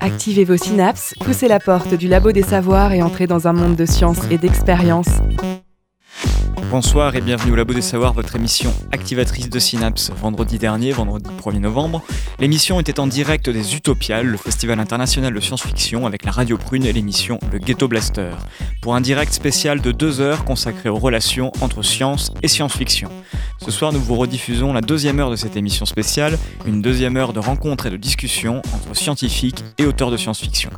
Activez vos synapses, poussez la porte du labo des savoirs et entrez dans un monde de science et d'expérience. Bonsoir et bienvenue au Labo des Savoirs, votre émission activatrice de Synapse. Vendredi dernier, vendredi 1er novembre, l'émission était en direct des Utopiales, le festival international de science-fiction, avec la radio prune et l'émission Le Ghetto Blaster, pour un direct spécial de deux heures consacré aux relations entre science et science-fiction. Ce soir, nous vous rediffusons la deuxième heure de cette émission spéciale, une deuxième heure de rencontres et de discussions entre scientifiques et auteurs de science-fiction.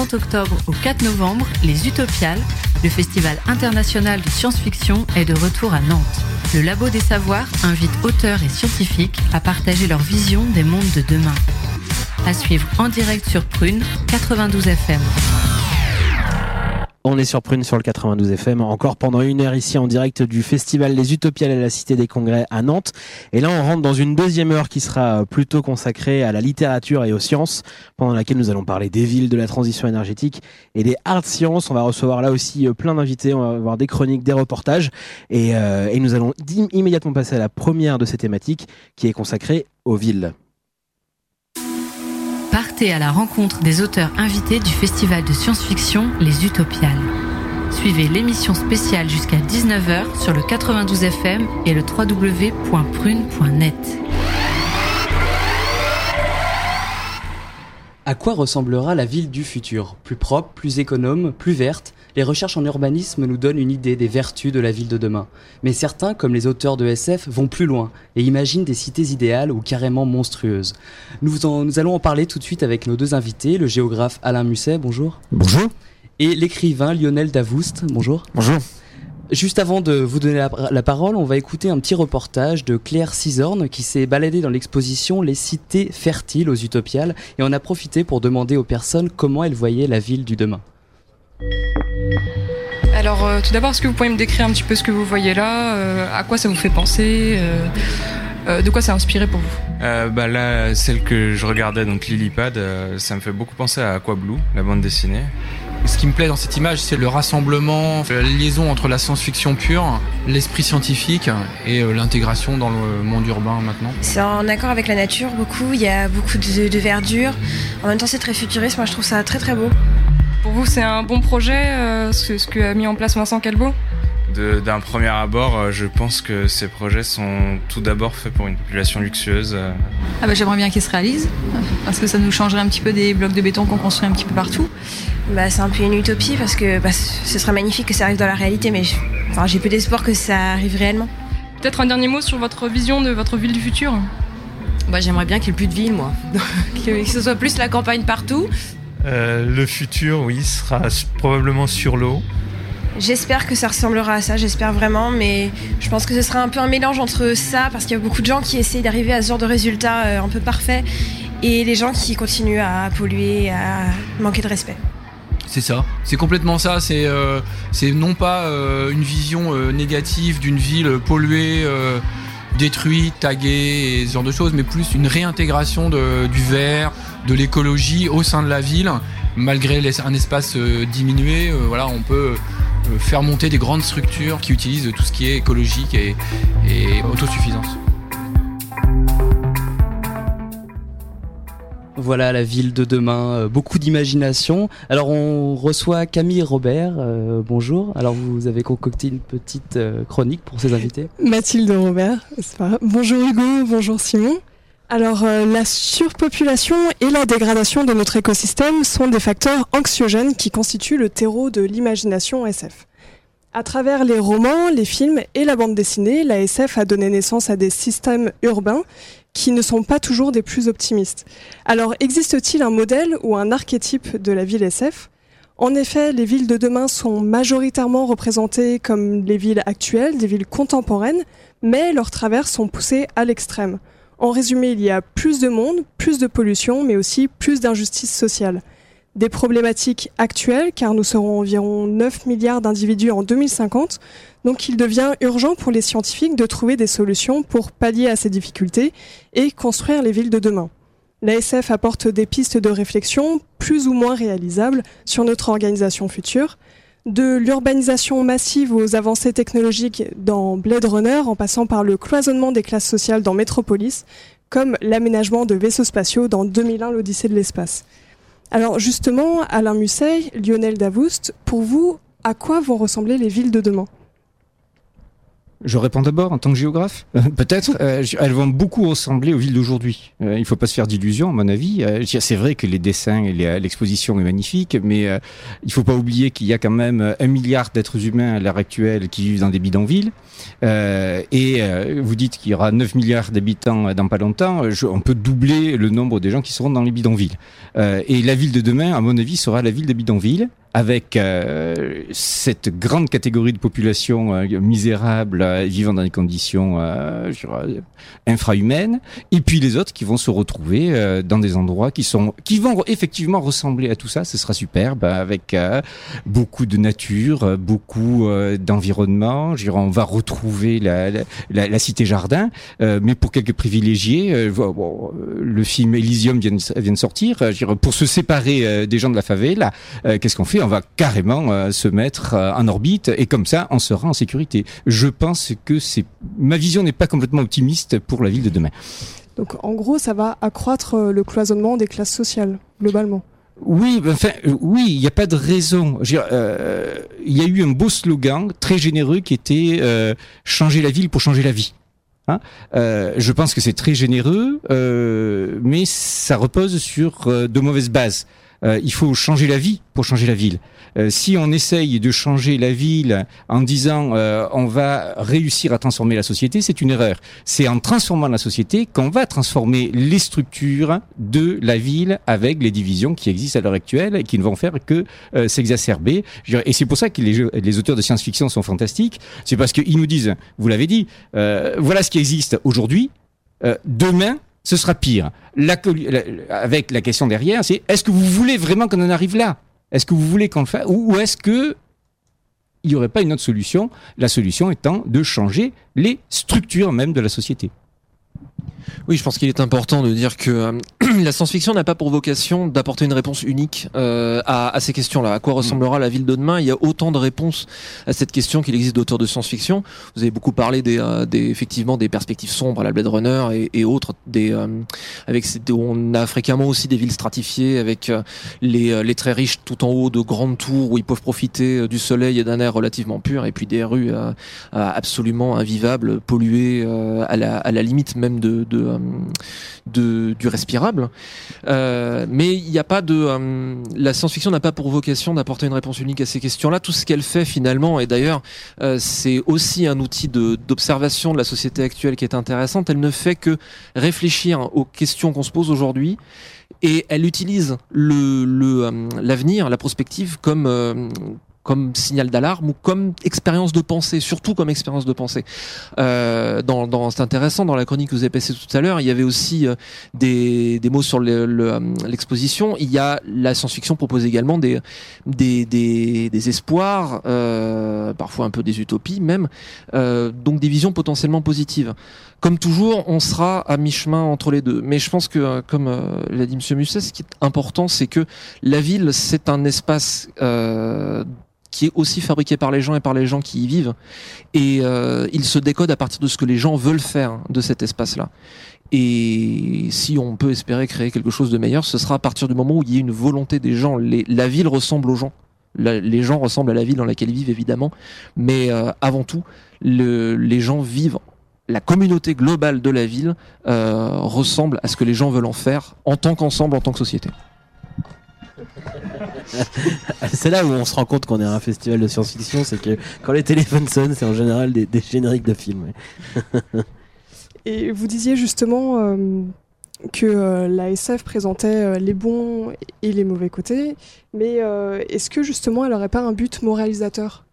Du 30 octobre au 4 novembre, les Utopiales, le festival international de science-fiction, est de retour à Nantes. Le Labo des Savoirs invite auteurs et scientifiques à partager leur vision des mondes de demain. À suivre en direct sur Prune 92 FM. On est sur Prune sur le 92 FM, encore pendant une heure ici en direct du festival Les Utopiales à la Cité des Congrès à Nantes. Et là, on rentre dans une deuxième heure qui sera plutôt consacrée à la littérature et aux sciences, pendant laquelle nous allons parler des villes, de la transition énergétique et des hard sciences. On va recevoir là aussi euh, plein d'invités, on va avoir des chroniques, des reportages. Et, euh, et nous allons immédiatement passer à la première de ces thématiques qui est consacrée aux villes. À la rencontre des auteurs invités du festival de science-fiction Les Utopiales. Suivez l'émission spéciale jusqu'à 19h sur le 92 FM et le www.prune.net. À quoi ressemblera la ville du futur? Plus propre, plus économe, plus verte? Les recherches en urbanisme nous donnent une idée des vertus de la ville de demain. Mais certains, comme les auteurs de SF, vont plus loin et imaginent des cités idéales ou carrément monstrueuses. Nous, en- nous allons en parler tout de suite avec nos deux invités, le géographe Alain Musset, bonjour. Bonjour. Et l'écrivain Lionel Davoust, bonjour. Bonjour. Juste avant de vous donner la, la parole, on va écouter un petit reportage de Claire Cisorne qui s'est baladée dans l'exposition Les cités fertiles aux Utopiales et en a profité pour demander aux personnes comment elles voyaient la ville du demain. Alors, euh, tout d'abord, est-ce que vous pouvez me décrire un petit peu ce que vous voyez là euh, À quoi ça vous fait penser euh, euh, De quoi ça a inspiré pour vous? Euh, bah là, celle que je regardais, donc Lilipad, euh, ça me fait beaucoup penser à Aquablue, la bande dessinée. Ce qui me plaît dans cette image, c'est le rassemblement, la liaison entre la science-fiction pure, l'esprit scientifique et l'intégration dans le monde urbain maintenant. C'est en accord avec la nature beaucoup, il y a beaucoup de, de verdure. En même temps c'est très futuriste, moi je trouve ça très très beau. Pour vous, c'est un bon projet, euh, ce, ce que a mis en place Vincent Calbo De- D'un premier abord, euh, je pense que ces projets sont tout d'abord faits pour une population luxueuse. euh. Ah bah, j'aimerais bien qu'il se réalise, parce que ça nous changerait un petit peu des blocs de béton qu'on construit un petit peu partout. Bah, c'est un peu une utopie parce que bah, ce serait magnifique que ça arrive dans la réalité, mais enfin, j'ai peu d'espoir que ça arrive réellement. Peut-être un dernier mot sur votre vision de votre ville du futur? Bah, j'aimerais bien qu'il n'y ait plus de ville, moi. que ce soit plus la campagne partout. Euh, le futur, oui, sera probablement sur l'eau. J'espère que ça ressemblera à ça, j'espère vraiment, mais je pense que ce sera un peu un mélange entre ça, parce qu'il y a beaucoup de gens qui essayent d'arriver à ce genre de résultat euh, un peu parfait, et les gens qui continuent à polluer, à manquer de respect. C'est ça, c'est complètement ça. C'est euh, non pas euh, une vision euh, négative d'une ville polluée, euh, détruite, taguée et ce genre de choses, mais plus une réintégration de- du vert, de l'écologie au sein de la ville. Malgré un espace euh, diminué, euh, voilà, on peut euh, faire monter des grandes structures qui utilisent tout ce qui est écologique et, et autosuffisance. Voilà la ville de demain, beaucoup d'imagination. Alors on reçoit Camille Robert, euh, bonjour. Alors vous avez concocté une petite chronique pour ces invités. Mathilde Robert, c'est pas grave. Bonjour Hugo, bonjour Simon. Alors, euh, la surpopulation et la dégradation de notre écosystème sont des facteurs anxiogènes qui constituent le terreau de l'imagination SF. À travers les romans, les films et la bande dessinée, la SF a donné naissance à des systèmes urbains qui ne sont pas toujours des plus optimistes. Alors, existe-t-il un modèle ou un archétype de la ville SF En effet, les villes de demain sont majoritairement représentées comme les villes actuelles, des villes contemporaines, mais leurs travers sont poussés à l'extrême. En résumé, il y a plus de monde, plus de pollution, mais aussi plus d'injustice sociale. Des problématiques actuelles, car nous serons environ 9 milliards d'individus en 2050, donc il devient urgent pour les scientifiques de trouver des solutions pour pallier à ces difficultés et construire les villes de demain. L'ASF apporte des pistes de réflexion plus ou moins réalisables sur notre organisation future. De l'urbanisation massive aux avancées technologiques dans Blade Runner, en passant par le cloisonnement des classes sociales dans Metropolis, comme l'aménagement de vaisseaux spatiaux dans 2001, l'Odyssée de l'espace. Alors justement, Alain Musset, Lionel Davoust, pour vous, à quoi vont ressembler les villes de demain? Je réponds d'abord en tant que géographe. Euh, peut-être. Euh, elles vont beaucoup ressembler aux villes d'aujourd'hui. Euh, il ne faut pas se faire d'illusions, à mon avis. c'est vrai que les dessins et l'exposition est magnifique, mais il ne faut pas oublier qu'il y a quand même un milliard d'êtres humains à l'heure actuelle qui vivent dans des bidonvilles. et vous dites qu'il y aura 9 milliards d'habitants dans pas longtemps. on peut doubler le nombre de gens qui seront dans les bidonvilles. et la ville de demain, à mon avis, sera la ville de bidonvilles avec euh, cette grande catégorie de population euh, misérable euh, vivant dans des conditions euh, infrahumaines, et puis les autres qui vont se retrouver dans des endroits qui sont qui vont effectivement ressembler à tout ça. Ce sera superbe avec beaucoup de nature, beaucoup d'environnement. On va retrouver la, la, la cité jardin, mais pour quelques privilégiés, bon, le film Elysium vient, vient de sortir. pour se séparer des gens de la favela, qu'est-ce qu'on fait? On va carrément euh, se mettre euh, en orbite et comme ça, on sera en sécurité. Je pense que c'est ma vision n'est pas complètement optimiste pour la ville de demain. Donc en gros, ça va accroître euh, le cloisonnement des classes sociales globalement. Oui, ben, enfin, oui, il n'y a pas de raison. Il y a eu un beau slogan très généreux qui était changer la ville pour changer la vie. Hein je pense que c'est très généreux, mais ça repose sur de mauvaises bases. Euh, il faut changer la vie pour changer la ville. Euh, si on essaye de changer la ville en disant euh, on va réussir à transformer la société, c'est une erreur. C'est en transformant la société qu'on va transformer les structures de la ville avec les divisions qui existent à l'heure actuelle et qui ne vont faire que s'exacerber. Et c'est pour ça que les, les auteurs de science-fiction sont fantastiques. C'est parce qu'ils nous disent, vous l'avez dit, voilà ce qui existe aujourd'hui. demain, ce sera pire. avec la question derrière, c'est est-ce que vous voulez vraiment qu'on en arrive là? Est-ce que vous voulez qu'on le fasse Ou, est-ce que il n'y aurait pas une autre solution? La solution étant de changer les structures même de la société. Oui, je pense qu'il est important de dire que euh, la science-fiction n'a pas pour vocation d'apporter une réponse unique euh, à, à, ces questions-là. À quoi ressemblera la ville de demain? Il y a autant de réponses à cette question qu'il existe d'auteurs de science-fiction. Vous avez beaucoup parlé des, euh, des, effectivement des perspectives sombres à la Blade Runner et, et autres. Des, euh, avec on a fréquemment aussi des villes stratifiées avec les, les très riches tout en haut de grandes tours où ils peuvent profiter du soleil et d'un air relativement pur, et puis des rues absolument invivables, polluées à la, à la limite même de, de euh, de, du respirable. Euh, mais il n'y a pas de euh, la science-fiction n'a pas pour vocation d'apporter une réponse unique à ces questions-là. Tout ce qu'elle fait finalement, et d'ailleurs c'est aussi un outil d'observation de, la société actuelle qui est intéressante. Elle ne fait que réfléchir aux questions qu'on se pose aujourd'hui et elle utilise l'avenir, la prospective comme comme signal d'alarme ou comme expérience de pensée, surtout comme expérience de pensée. Euh, dans, dans c'est intéressant dans la chronique que vous avez passée tout à l'heure, il y avait aussi euh, des, des mots sur euh, l'exposition. il y a la science-fiction propose également des des, des, des espoirs, euh, parfois un peu des utopies même, euh, donc des visions potentiellement positives. Comme toujours, on sera à mi-chemin entre les deux. Mais je pense que, euh, comme l'a dit Monsieur Musset, ce qui est important, c'est que la ville, c'est un espace qui est aussi fabriqué par les gens et par les gens qui y vivent. Et euh, il se décode à partir de ce que les gens veulent faire de cet espace-là. Et si on peut espérer créer quelque chose de meilleur, ce sera à partir du moment où il y a une volonté des gens. la ville ressemble aux gens. les gens ressemblent à la ville dans laquelle ils vivent, évidemment. Mais euh, avant tout, le, les gens vivent la communauté globale de la ville euh, ressemble à ce que les gens veulent en faire en tant qu'ensemble, en tant que société. c'est là où on se rend compte qu'on est un festival de science-fiction, c'est que quand les téléphones sonnent, c'est en général des, génériques de films. Et vous disiez justement euh, que euh, la SF présentait euh, les bons et les mauvais côtés, mais est-ce que justement elle n'aurait pas un but moralisateur,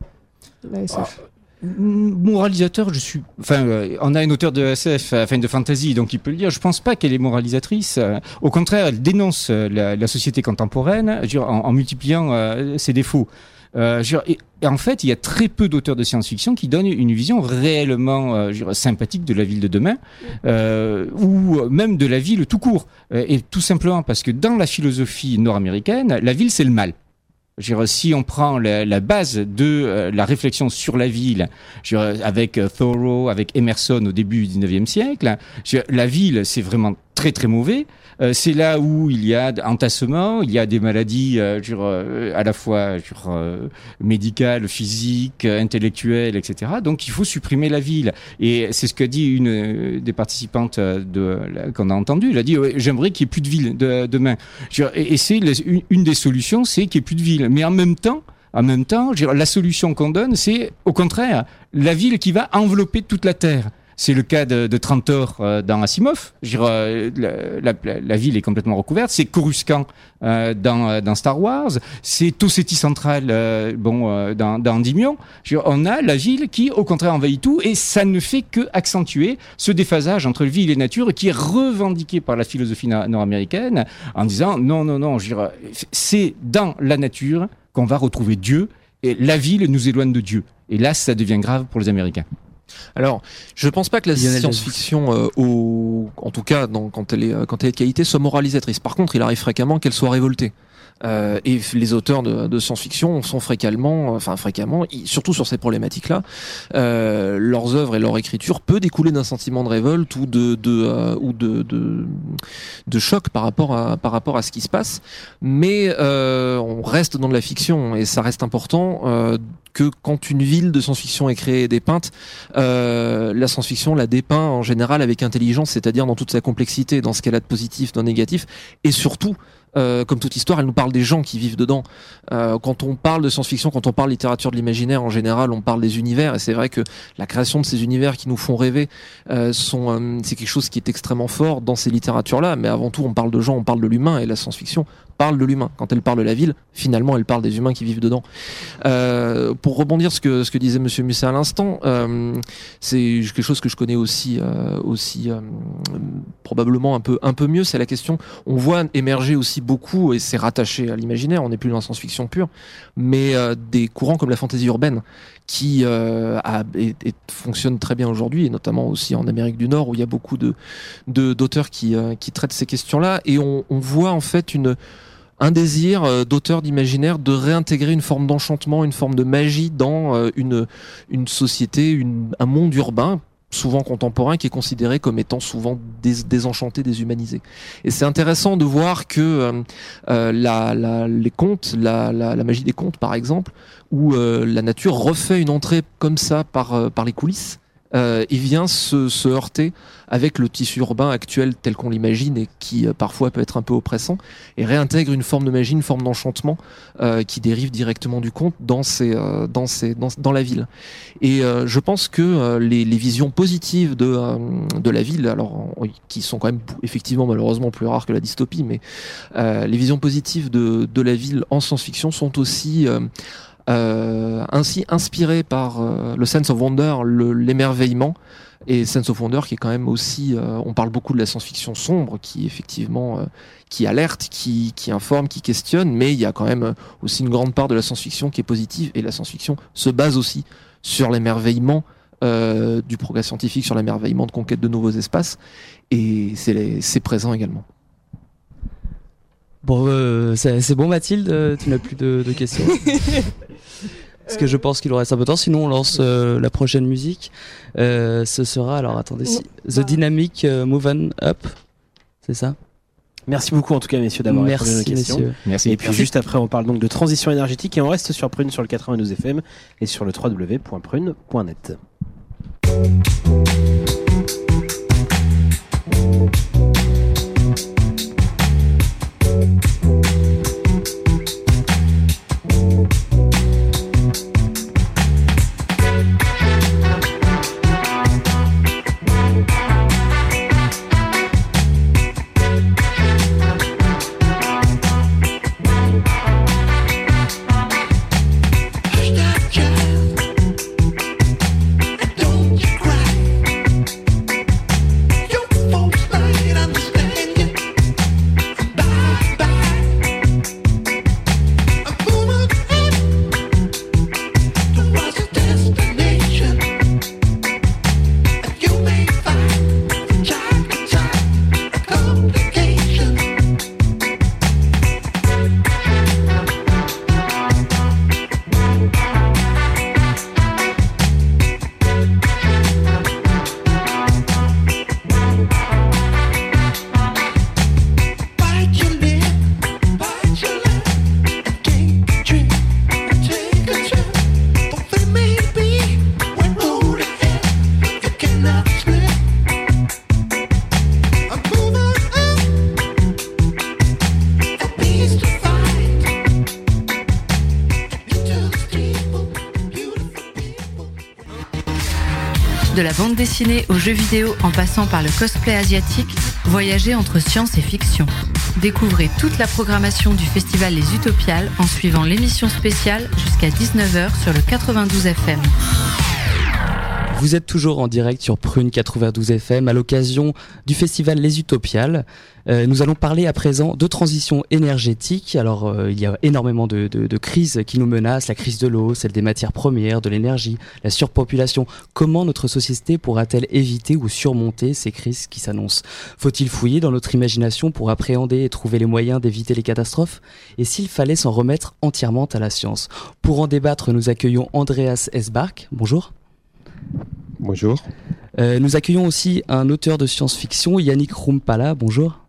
la SF moralisateur, je suis. Enfin, euh, on a une auteure de SF, enfin de fantasy, donc il peut le dire. Je pense pas qu'elle est moralisatrice. Euh, au contraire, elle dénonce euh, la, société contemporaine en, multipliant ses défauts. et, en fait, il y a très peu d'auteurs de science-fiction qui donnent une vision réellement sympathique de la ville de demain, ou même de la ville tout court. et tout simplement parce que dans la philosophie nord-américaine, la ville c'est le mal. Dire, si on prend la, la base de euh, la réflexion sur la ville, dire, avec euh, Thoreau, avec Emerson au début du 19e siècle, dire, la ville, c'est vraiment très très mauvais. Euh, c'est là où il y a entassement, il y a des maladies euh, euh, à la fois dire, euh, médicales, physiques, intellectuelles, etc. Donc il faut supprimer la ville. Et c'est ce que dit une euh, des participantes de qu'on a entendu. Elle a dit j'aimerais qu'il n'y ait plus de ville de- demain. Et, c'est une, des solutions, c'est qu'il n'y ait plus de ville. Mais en même temps, en même temps, la solution qu'on donne, c'est au contraire la ville qui va envelopper toute la terre. C'est le cas de, de Trantor euh, dans Asimov. Dire, euh, la, la- la ville est complètement recouverte. C'est Coruscant euh, dans, euh, dans Star Wars. C'est Toseti Central euh, bon, euh, dans, dans veux dire, on a la ville qui, au contraire, envahit tout. Et ça ne fait que accentuer ce déphasage entre ville et nature qui est revendiqué par la philosophie nord-américaine en disant non, non, non, c'est dans la nature qu'on va retrouver Dieu. Et la ville nous éloigne de Dieu. Et là, ça devient grave pour les Américains. Alors, je pense pas que la science-fiction, euh, au, en tout cas, dans- quand elle est euh, quand elle est de qualité, soit moralisatrice. Par contre, il arrive fréquemment qu'elle soit révoltée. Euh, et les auteurs de, de science-fiction sont fréquemment, enfin fréquemment, surtout sur ces problématiques-là, euh, leurs œuvres et leur écriture peut découler d'un sentiment de révolte ou de, de euh, ou de, de de choc par rapport à par rapport à ce qui se passe. Mais euh, on reste dans de la fiction et ça reste important euh, que quand une ville de science-fiction est créée et dépeinte, euh, la science-fiction la dépeint en général avec intelligence, c'est-à-dire dans toute sa complexité, dans ce qu'elle a de positif, de négatif, et surtout. Euh, comme toute histoire, elle nous parle des gens qui vivent dedans. Euh, quand on parle de science-fiction, quand on parle littérature de l'imaginaire, en général, on parle des univers, et c'est vrai que la création de ces univers qui nous font rêver, euh, sont, c'est quelque chose qui est extrêmement fort dans ces littératures-là. Mais avant tout, on parle de gens, on parle de l'humain, et la science-fiction parle de l'humain. Quand elle parle de la ville, finalement, elle parle des humains qui vivent dedans. Euh, pour rebondir ce que ce que disait Monsieur Musset à l'instant, euh, c'est quelque chose que je connais aussi euh, aussi euh, probablement un peu un peu mieux. C'est la question. On voit émerger aussi beaucoup et c'est rattaché à l'imaginaire. On n'est plus dans la science-fiction pure, mais euh, des courants comme la fantaisie urbaine qui euh, a, et, et fonctionne très bien aujourd'hui, et notamment aussi en Amérique du Nord où il y a beaucoup de de- d'auteurs qui euh, qui traitent ces questions-là et on, on voit en fait une un désir euh, d'auteur d'imaginaire de réintégrer une forme d'enchantement, une forme de magie dans euh, une, une société, une, un monde urbain souvent contemporain qui est considéré comme étant souvent dés- désenchanté, déshumanisé. Et c'est intéressant de voir que euh, euh, la, la- les contes, la, la, la magie des contes par exemple, où euh, la nature refait une entrée comme ça par, par les coulisses, euh, et vient se, se heurter avec le tissu urbain actuel tel qu'on l'imagine et qui euh, parfois peut être un peu oppressant et réintègre une forme de magie, une forme d'enchantement euh, qui dérive directement du conte dans, ces, euh, dans, ces, dans, dans la ville. Et euh, je pense que euh, les, les visions positives de, de la ville, alors qui sont quand même effectivement malheureusement plus rares que la dystopie, mais les visions positives de, de la ville en science-fiction sont aussi ainsi inspirées par euh, le sense of wonder, le- l'émerveillement. Et Sense of Wonder qui est quand même aussi, euh, on parle beaucoup de la science-fiction sombre qui effectivement euh, qui alerte, qui, informe, qui questionne, mais il y a quand même euh, aussi une grande part de la science-fiction qui est positive et la science-fiction se base aussi sur l'émerveillement euh, du progrès scientifique, sur l'émerveillement de conquête de nouveaux espaces et c'est présent également. Bon, euh, c'est bon Mathilde, euh, tu n'as plus de, de questions Parce que je pense qu'il nous reste un peu de temps, sinon on lance euh, la prochaine musique. Euh, ce sera, alors attendez, si, The Dynamic euh, Move On Up, c'est ça? Merci beaucoup en tout cas messieurs d'avoir répondu à nos Merci, questions. messieurs. Merci. Et puis Merci. juste après on parle donc de transition énergétique et on reste sur Prune sur le 92 FM et sur le www.prune.net. bande dessinée aux jeux vidéo en passant par le cosplay asiatique, voyagez entre science et fiction. Découvrez toute la programmation du festival Les Utopiales en suivant l'émission spéciale jusqu'à 19h sur le 92 FM. Vous êtes toujours en direct sur Prune 92 FM à l'occasion du festival Les Utopiales. Euh, nous allons parler à présent de transition énergétique. Alors, euh, il y a énormément de, de, de, crises qui nous menacent, la crise de l'eau, celle des matières premières, de l'énergie, la surpopulation. Comment notre société pourra-t-elle éviter ou surmonter ces crises qui s'annoncent? Faut-il fouiller dans notre imagination pour appréhender et trouver les moyens d'éviter les catastrophes? Et s'il fallait s'en remettre entièrement à la science? Pour en débattre, nous accueillons Andreas Esbark. Bonjour. Bonjour. Euh, nous accueillons aussi un auteur de science-fiction, Yannick Rumpala. Bonjour.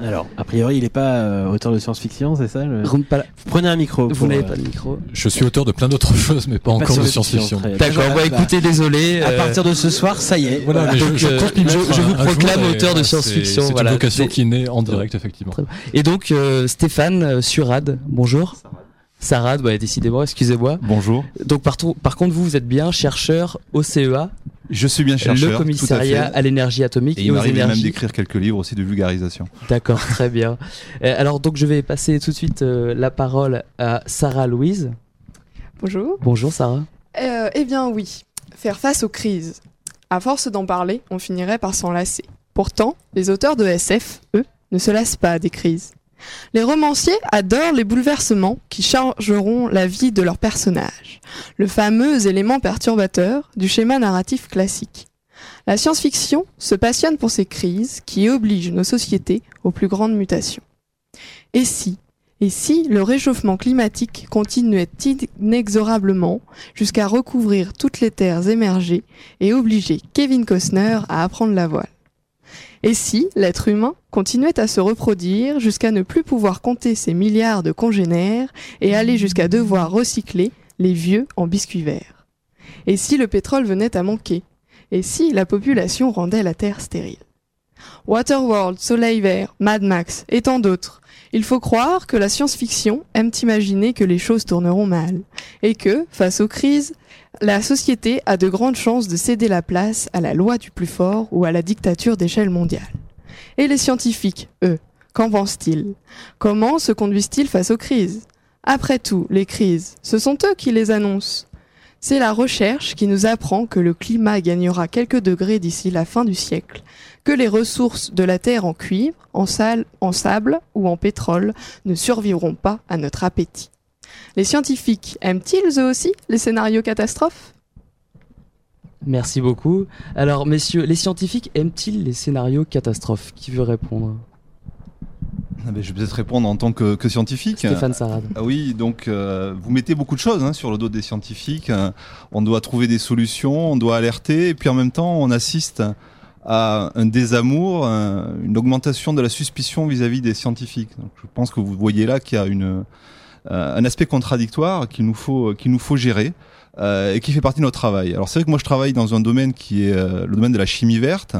Alors, a priori, il n'est pas euh, auteur de science-fiction, c'est ça le... Rumpala. Vous prenez un micro. Vous n'avez euh, pas de micro. Je suis auteur de plein d'autres choses, mais pas, encore de science-fiction. D'accord, Voilà, bah, écoutez, désolé. À partir de ce soir, ça y est. Voilà, donc, je, euh, vous jour, proclame auteur de science-fiction, C'est voilà. une vocation qui naît en direct, effectivement. Et donc, euh, Stéphane euh, Surad, bonjour. Sarad, bah, décidément, excusez-moi. Bonjour. Donc, par, par contre, vous, vous êtes bien chercheur au CEA, Je suis bien chercheur. le commissariat tout à, à, l'énergie atomique et, Et il m'arrive même d'écrire quelques livres aussi de vulgarisation. D'accord, très bien. Euh, alors, donc, je vais passer tout de suite euh, la parole à Sarah Louise. Bonjour. Bonjour, Sarah. Euh, eh bien oui, faire face aux crises. À force d'en parler, on finirait par s'en lasser. Pourtant, les auteurs de SF, eux, ne se lassent pas des crises. Les romanciers adorent les bouleversements qui chargeront la vie de leurs personnages, le fameux élément perturbateur du schéma narratif classique. La science-fiction se passionne pour ces crises qui obligent nos sociétés aux plus grandes mutations. Et si, et si le réchauffement climatique continuait inexorablement jusqu'à recouvrir toutes les terres émergées et obliger Kevin Costner à apprendre la voile? Et si l'être humain continuait à se reproduire jusqu'à ne plus pouvoir compter ses milliards de congénères et aller jusqu'à devoir recycler les vieux en biscuits verts? Et si le pétrole venait à manquer? Et si la population rendait la Terre stérile? Waterworld, Soleil Vert, Mad Max et tant d'autres. Il faut croire que la science-fiction aime imaginer que les choses tourneront mal et que, face aux crises, la société a de grandes chances de céder la place à la loi du plus fort ou à la dictature d'échelle mondiale. Et les scientifiques, eux, qu'en pensent-ils? Comment se conduisent-ils face aux crises? Après tout, les crises, ce sont eux qui les annoncent. C'est la recherche qui nous apprend que le climat gagnera quelques degrés d'ici la fin du siècle, que les ressources de la Terre en cuivre, en, sal- en sable ou en pétrole ne survivront pas à notre appétit. Les scientifiques aiment-ils eux aussi les scénarios catastrophes? Merci beaucoup. Alors, messieurs, les scientifiques aiment-ils les scénarios catastrophes? Qui veut répondre? Ah ben, je vais peut-être répondre en tant que, que scientifique. Stéphane Sarad. Ah oui, donc euh, vous mettez beaucoup de choses hein, sur le dos des scientifiques. Euh, on doit trouver des solutions, on doit alerter, et puis en même temps, on assiste à un désamour, un- une augmentation de la suspicion vis-à-vis des scientifiques. Donc, je pense que vous voyez là qu'il y a une, euh, un aspect contradictoire qu'il nous faut, qu'il nous faut gérer. euh, et qui fait partie de notre travail. Alors c'est vrai que moi je travaille dans un domaine qui est euh, le domaine de la chimie verte.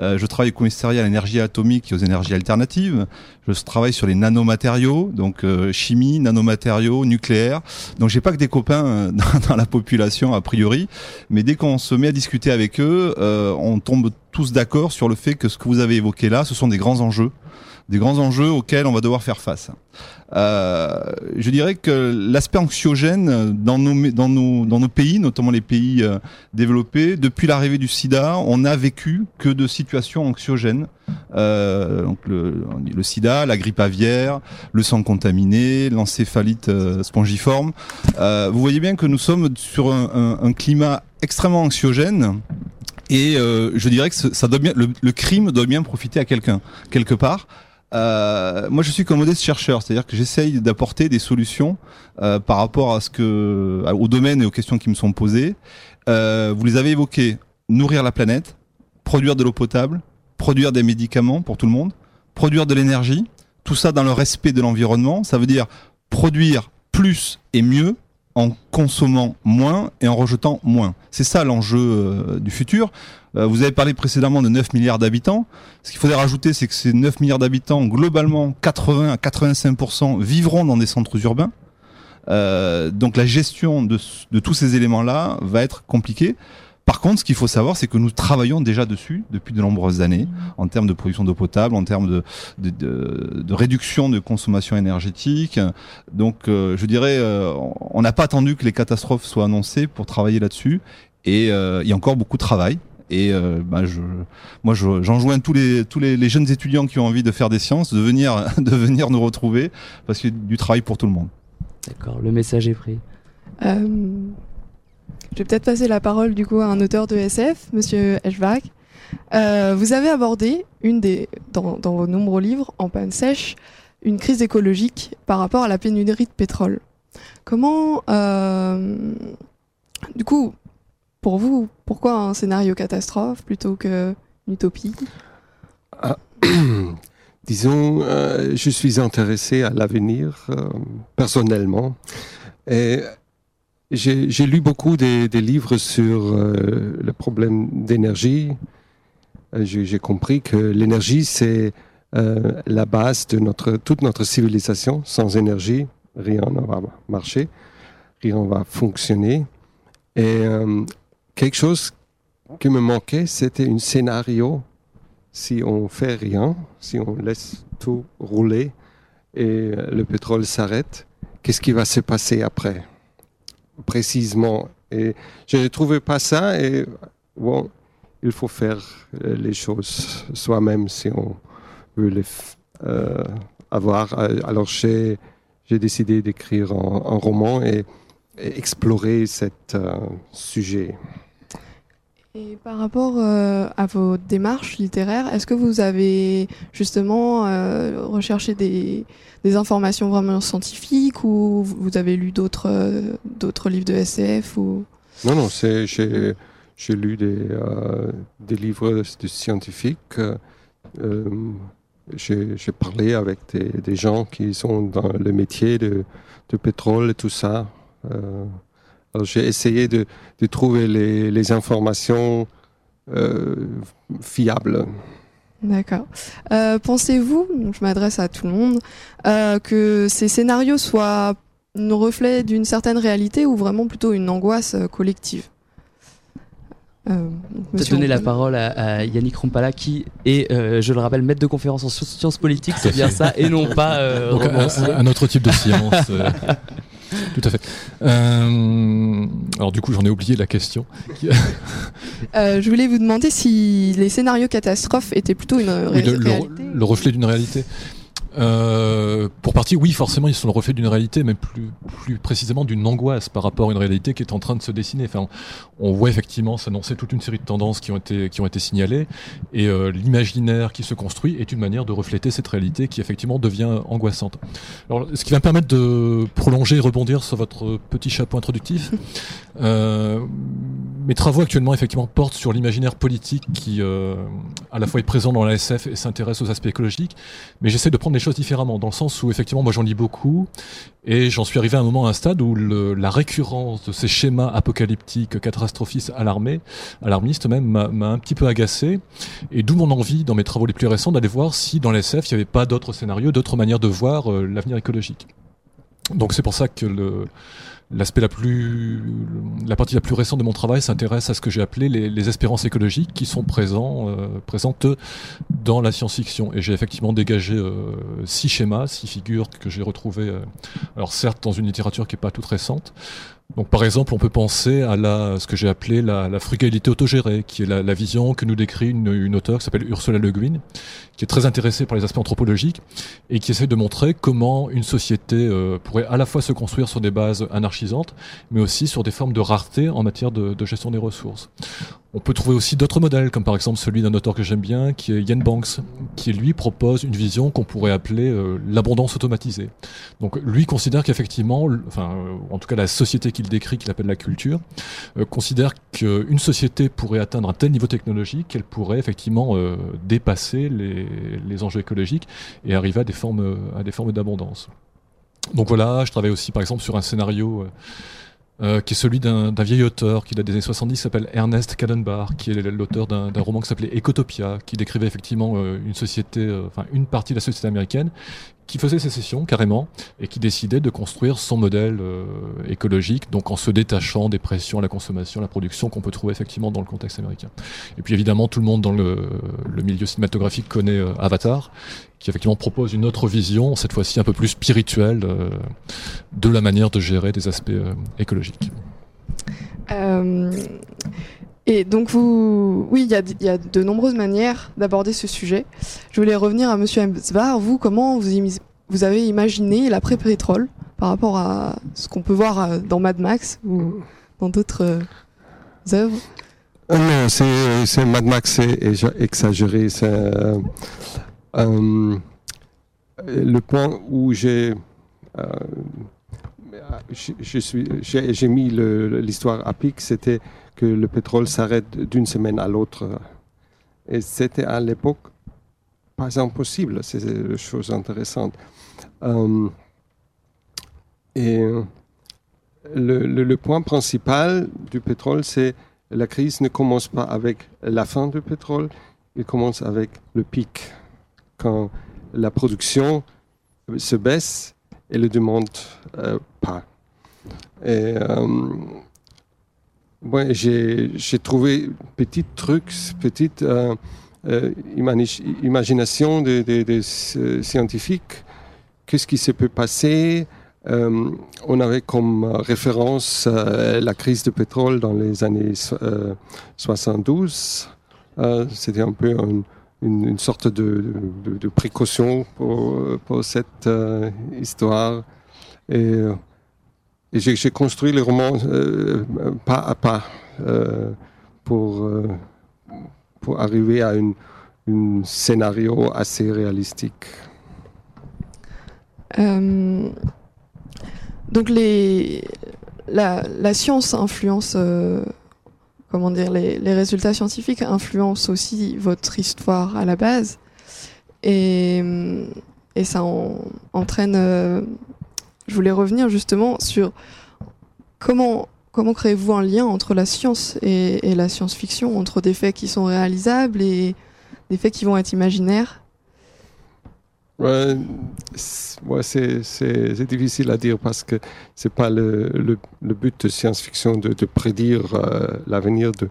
Euh, je travaille au commissariat à l'énergie atomique et aux énergies alternatives. Je travaille sur les nanomatériaux, donc euh, chimie, nanomatériaux, nucléaire. Donc j'ai pas que des copains euh, dans, dans la population a priori, mais dès qu'on se met à discuter avec eux, euh, on tombe tous d'accord sur le fait que ce que vous avez évoqué là, ce sont des grands enjeux des grands enjeux auxquels on va devoir faire face. Euh, je dirais que l'aspect anxiogène dans nos, dans, nos, dans nos pays, notamment les pays euh, développés, depuis l'arrivée du sida, on n'a vécu que de situations anxiogènes. Euh, donc le, le sida, la grippe aviaire, le sang contaminé, l'encéphalite euh, spongiforme. Euh, vous voyez bien que nous sommes sur un, un- un climat extrêmement anxiogène. Et euh, je dirais que ça doit bien, le, le crime doit bien profiter à quelqu'un quelque part. Euh, moi, je suis comme modeste chercheur, c'est-à-dire que j'essaye d'apporter des solutions euh, par rapport à ce que, au domaine et aux questions qui me sont posées. Euh, vous les avez évoquées nourrir la planète, produire de l'eau potable, produire des médicaments pour tout le monde, produire de l'énergie. Tout ça dans le respect de l'environnement. Ça veut dire produire plus et mieux en consommant moins et en rejetant moins. C'est ça l'enjeu euh, du futur. Euh, vous avez parlé précédemment de 9 milliards d'habitants. Ce qu'il faudrait rajouter, c'est que ces 9 milliards d'habitants, globalement, 80 à 85% vivront dans des centres urbains. Euh, donc la gestion de, tous ces éléments-là va être compliquée. Par contre, ce qu'il faut savoir, c'est que nous travaillons déjà dessus depuis de nombreuses années, en termes de production d'eau potable, en termes de, réduction de consommation énergétique. Donc, euh, je dirais, on n'a pas attendu que les catastrophes soient annoncées pour travailler là-dessus. Et il y a encore beaucoup de travail. Et euh, bah, je, moi, je- j'enjoins tous les tous les, les jeunes étudiants qui ont envie de faire des sciences de venir de venir nous retrouver parce qu'il y a du travail pour tout le monde. D'accord, le message est pris. Euh, je vais peut-être passer la parole du coup à un auteur de SF, Monsieur Eschbach. Euh, vous avez abordé une des, dans, dans vos nombreux livres, En panne sèche, une crise écologique par rapport à la pénurie de pétrole. Comment, euh, du coup, pour vous, pourquoi un scénario catastrophe plutôt qu'une utopie? Ah, disons, euh, je suis intéressé à l'avenir euh, personnellement. J'ai lu beaucoup des, livres sur euh, le problème d'énergie. J'ai compris que l'énergie, c'est la base de notre, toute notre civilisation. Sans énergie, rien ne va marcher, rien ne va fonctionner. Et quelque chose qui me manquait, c'était un scénario si on fait rien, si on laisse tout rouler et euh, le pétrole s'arrête, qu'est-ce qui va se passer après? Précisément. Et je ne trouvais pas ça et bon, il faut faire euh, les choses soi-même si on veut les euh, avoir. Alors j'ai décidé d'écrire un, roman et, et explorer cet sujet. Et par rapport euh, à vos démarches littéraires, est-ce que vous avez justement euh, recherché des, informations vraiment scientifiques ou vous avez lu d'autres euh, livres de SF Non, non, j'ai, lu des, des livres scientifiques. j'ai, parlé avec des, des gens qui sont dans le métier de, de pétrole et tout ça. Alors j'ai essayé de, de trouver les, les informations euh, fiables. D'accord. Euh, Pensez-vous, je m'adresse à tout le monde, euh, que ces scénarios soient un reflet d'une certaine réalité ou vraiment plutôt une angoisse collective? Euh, donc, Peut-être monsieur donner la parole à, à Yannick Rompala qui est, euh, je le rappelle, maître de conférence en sci- sciences politiques, c'est bien ça, et non pas euh, Donc, un- un autre type de science. euh, tout à fait. Euh, alors du coup, j'en ai oublié la question. Euh, je voulais vous demander si les scénarios catastrophes étaient plutôt une ré- Oui, le, le- réalité. le reflet d'une réalité. Euh, pour partie, oui, forcément, ils sont le reflet d'une réalité, mais plus, plus précisément d'une angoisse par rapport à une réalité qui est en train de se dessiner. Enfin, on voit effectivement s'annoncer toute une série de tendances qui ont été, qui ont été signalées, et euh, l'imaginaire qui se construit est une manière de refléter cette réalité qui effectivement devient angoissante. Alors, ce qui va me permettre de prolonger et rebondir sur votre petit chapeau introductif. Euh, mes travaux actuellement effectivement portent sur l'imaginaire politique qui euh, à la fois est présent dans la SF et s'intéresse aux aspects écologiques, mais j'essaie de prendre les choses différemment dans le sens où effectivement moi j'en lis beaucoup et j'en suis arrivé à un moment à un stade où la récurrence de ces schémas apocalyptiques, catastrophistes, alarmés, alarmistes même m'a un petit peu agacé et d'où mon envie dans mes travaux les plus récents d'aller voir si dans la SF il n'y avait pas d'autres scénarios, d'autres manières de voir euh, l'avenir écologique. Donc c'est pour ça que le L'aspect la plus, la partie la plus récente de mon travail s'intéresse à ce que j'ai appelé les, espérances écologiques qui sont présents, euh, présentes dans la science-fiction. Et j'ai effectivement dégagé euh, six schémas, six figures que j'ai retrouvées, euh, alors certes dans une littérature qui est pas toute récente. Donc par exemple, on peut penser à la, ce que j'ai appelé la, frugalité autogérée, qui est la, vision que nous décrit une, une auteure qui s'appelle Ursula Le Guin, qui est très intéressée par les aspects anthropologiques et qui essaie de montrer comment une société euh, pourrait à la fois se construire sur des bases anarchisantes, mais aussi sur des formes de rareté en matière de gestion des ressources. On peut trouver aussi d'autres modèles, comme par exemple celui d'un auteur que j'aime bien, qui est Ian Banks, qui lui propose une vision qu'on pourrait appeler euh, l'abondance automatisée. Donc lui considère qu'effectivement, enfin, euh, en tout cas la société qu'il décrit, qu'il appelle la culture, euh, considère qu'une société pourrait atteindre un tel niveau technologique qu'elle pourrait effectivement euh, dépasser les, les enjeux écologiques et arriver à des formes, à des formes d'abondance. Donc voilà, je travaille aussi par exemple sur un scénario euh, qui est celui d'un vieil auteur qui date des années 70, qui s'appelle Ernest Kallenbach, qui est l'auteur d'un d'un roman qui s'appelait Ecotopia, qui décrivait effectivement euh, une société, euh, enfin une partie de la société américaine, qui faisait sécession carrément et qui décidait de construire son modèle euh, écologique, donc en se détachant des pressions à la consommation, à la production qu'on peut trouver effectivement dans le contexte américain. Et puis évidemment, tout le monde dans le, milieu cinématographique connaît euh, Avatar, qui effectivement propose une autre vision, cette fois-ci un peu plus spirituelle, euh, de la manière de gérer des aspects écologiques. Et donc, vous, oui, il y a, de nombreuses manières d'aborder ce sujet. Je voulais revenir à Monsieur Emsvar. Vous, comment vous, vous avez imaginé l'après-pétrole par rapport à ce qu'on peut voir euh, dans Mad Max ou dans d'autres euh, œuvres? Euh, Non, c'est c'est Mad Max est, est exagéré. C'est euh, le point où j'ai j'ai mis l'histoire à pic, c'était que le pétrole s'arrête d'une semaine à l'autre. Et c'était à l'époque pas impossible. C'est une chose intéressante. Euh, et le, point principal du pétrole, c'est la crise ne commence pas avec la fin du pétrole, il commence avec le pic. Quand la production se baisse et le demande euh, pas. Et euh, ouais, j'ai trouvé petits trucs, petite euh, euh, imani- imagination des scientifiques. Qu'est-ce qui se peut passer euh, on avait comme euh, référence euh, la crise de pétrole dans les années so- euh, 72. Euh, C'était un peu un- une, une sorte de, précaution pour, pour cette histoire. Et, et j'ai construit le roman euh, pas à pas euh, pour, euh, pour arriver à un un scénario assez réalistique. Donc les, la, la science influence, comment dire, les, les résultats scientifiques influencent aussi votre histoire à la base, et, et ça en- entraîne. Je voulais revenir justement sur comment comment créez-vous un lien entre la science et, la science-fiction, entre des faits qui sont réalisables et des faits qui vont être imaginaires? Ouais, c'est difficile à dire parce que c'est pas le, but de science-fiction de, prédire euh, l'avenir, de,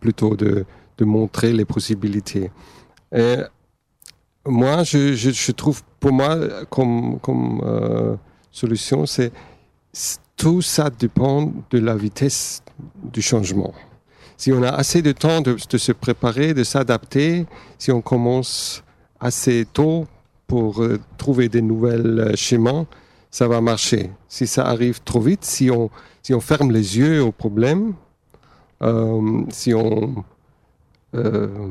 plutôt de, montrer les possibilités. Et moi, je, trouve, pour moi, comme, comme euh, solution, c'est tout ça dépend de la vitesse du changement. Si on a assez de temps de, se préparer, de s'adapter, si on commence assez tôt pour euh, trouver des nouvelles euh, schémas, ça va marcher. Si ça arrive trop vite, si on, si on ferme les yeux au problème, euh, si, on, euh,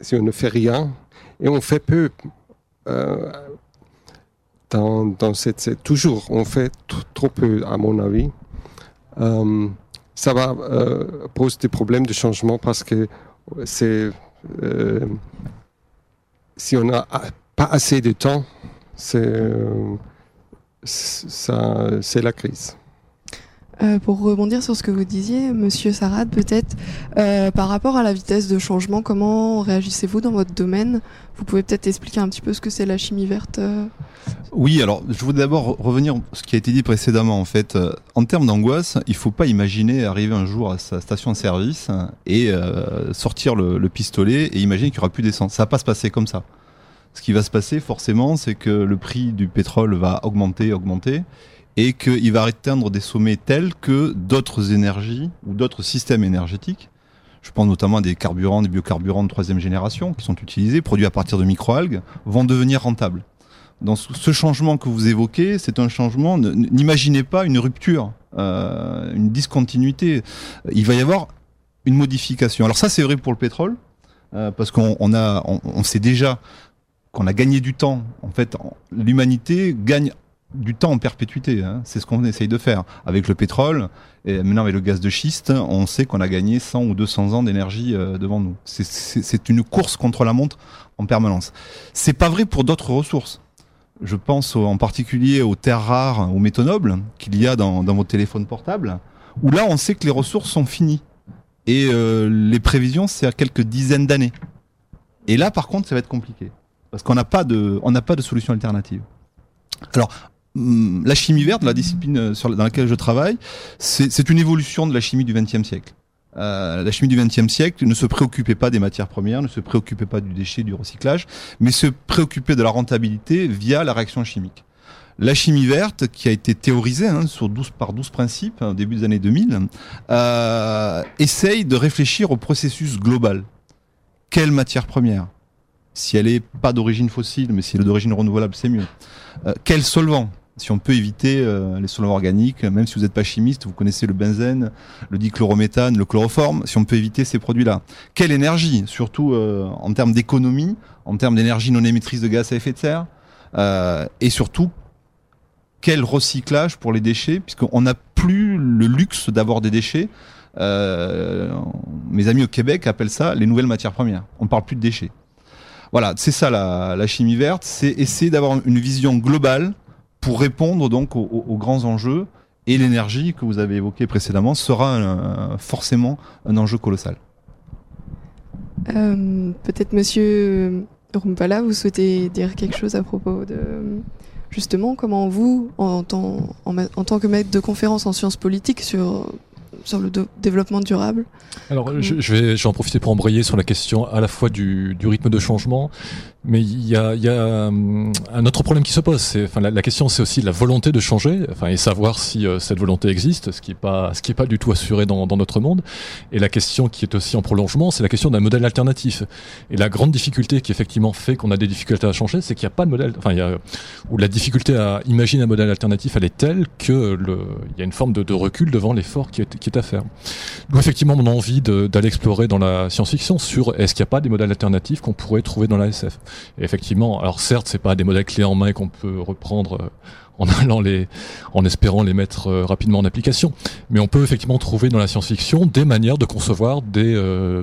si on ne fait rien, et on fait peu, toujours, on fait trop peu, à mon avis. Euh, ça va euh, poser des problèmes de changement parce que c'est euh, si on n'a pas assez de temps, c'est la crise. Euh, pour rebondir sur ce que vous disiez, Monsieur Sarad, peut-être, euh, par rapport à la vitesse de changement, comment réagissez-vous dans votre domaine? Vous pouvez peut-être expliquer un petit peu ce que c'est la chimie verte euh? Oui, alors je voudrais d'abord revenir sur ce qui a été dit précédemment. En fait, en termes d'angoisse, il faut pas imaginer arriver un jour à sa station de service et sortir le, le pistolet et imaginer qu'il y aura plus d'essence. Ça va pas se passer comme ça. Ce qui va se passer forcément, c'est que le prix du pétrole va augmenter, augmenter, et qu'il va atteindre des sommets tels que d'autres énergies ou d'autres systèmes énergétiques je pense notamment à des carburants, des biocarburants de troisième génération qui sont utilisés, produits à partir de microalgues, vont devenir rentables. Dans ce changement que vous évoquez, c'est un changement, ne- n'imaginez pas une rupture, euh, une discontinuité. Il va y avoir une modification. Alors ça, c'est vrai pour le pétrole, euh, parce qu'on on a, on, sait déjà qu'on a gagné du temps. En fait, l'humanité gagne du temps en perpétuité. hein. C'est ce qu'on essaye de faire avec le pétrole. Et maintenant, avec le gaz de schiste, on sait qu'on a gagné 100 ou 200 ans d'énergie euh, devant nous. C'est- une course contre la montre en permanence. C'est pas vrai pour d'autres ressources. Je pense en particulier aux terres rares, aux métaux nobles qu'il y a dans, vos téléphones portables, où là, on sait que les ressources sont finies. Et euh, les prévisions, c'est à quelques dizaines d'années. Et là, par contre, ça va être compliqué. Parce qu'on n'a pas, de- pas de solution alternative. Alors, la chimie verte, la discipline euh, dans laquelle je travaille, c'est une évolution de la chimie du XXe siècle. Euh, la chimie du XXe siècle ne se préoccupait pas des matières premières, ne se préoccupait pas du déchet, du recyclage, mais se préoccupait de la rentabilité via la réaction chimique. La chimie verte, qui a été théorisée hein, sur 12, par 12 principes hein, au début des années 2000, euh, essaye de réfléchir au processus global. Quelle matière première? Si elle n'est pas d'origine fossile, mais si elle est d'origine renouvelable, c'est mieux. Quel solvant? Si on peut éviter euh, les solvants organiques, même si vous n'êtes pas chimiste, vous connaissez le benzène, le dichlorométhane, le chloroforme, si on peut éviter ces produits-là. Quelle énergie, surtout euh, en termes d'économie, en termes d'énergie non émettrice de gaz à effet de serre, euh, et surtout quel recyclage pour les déchets, puisqu'on n'a plus le luxe d'avoir des déchets. Euh, mes amis au Québec appellent ça les nouvelles matières premières. On ne parle plus de déchets. Voilà, c'est ça la, la chimie verte, c'est essayer d'avoir une vision globale pour répondre donc aux, grands enjeux. Et l'énergie que vous avez évoquée précédemment sera forcément un enjeu colossal. Euh, Peut-être Monsieur Rumpala, vous souhaitez dire quelque chose à propos de justement comment vous, en tant, en tant que maître de conférence en sciences politiques sur, sur le développement durable, Alors, je, je vais, je vais en profiter pour embrayer sur la question à la fois du, du rythme de changement, mais il y a, y a hum, un autre problème qui se pose. C'est, enfin, la, la question, c'est aussi la volonté de changer, enfin, et savoir si euh, cette volonté existe, ce qui est pas, ce qui est pas du tout assuré dans, dans notre monde. Et la question qui est aussi en prolongement, c'est la question d'un modèle alternatif. Et la grande difficulté qui effectivement fait qu'on a des difficultés à changer, c'est qu'il n'y a pas de modèle, enfin, il y a, où la difficulté à imaginer un modèle alternatif, elle est telle que le, il y a une forme de, de recul devant l'effort qui est, qui à faire. D'où effectivement mon envie d'aller explorer dans la science-fiction sur est-ce qu'il n'y a pas des modèles alternatifs qu'on pourrait trouver dans la SF. Et effectivement, alors certes, c'est pas des modèles clés en main qu'on peut reprendre euh, en allant les, en espérant les mettre euh, rapidement en application, mais on peut effectivement trouver dans la science-fiction des manières de concevoir des euh,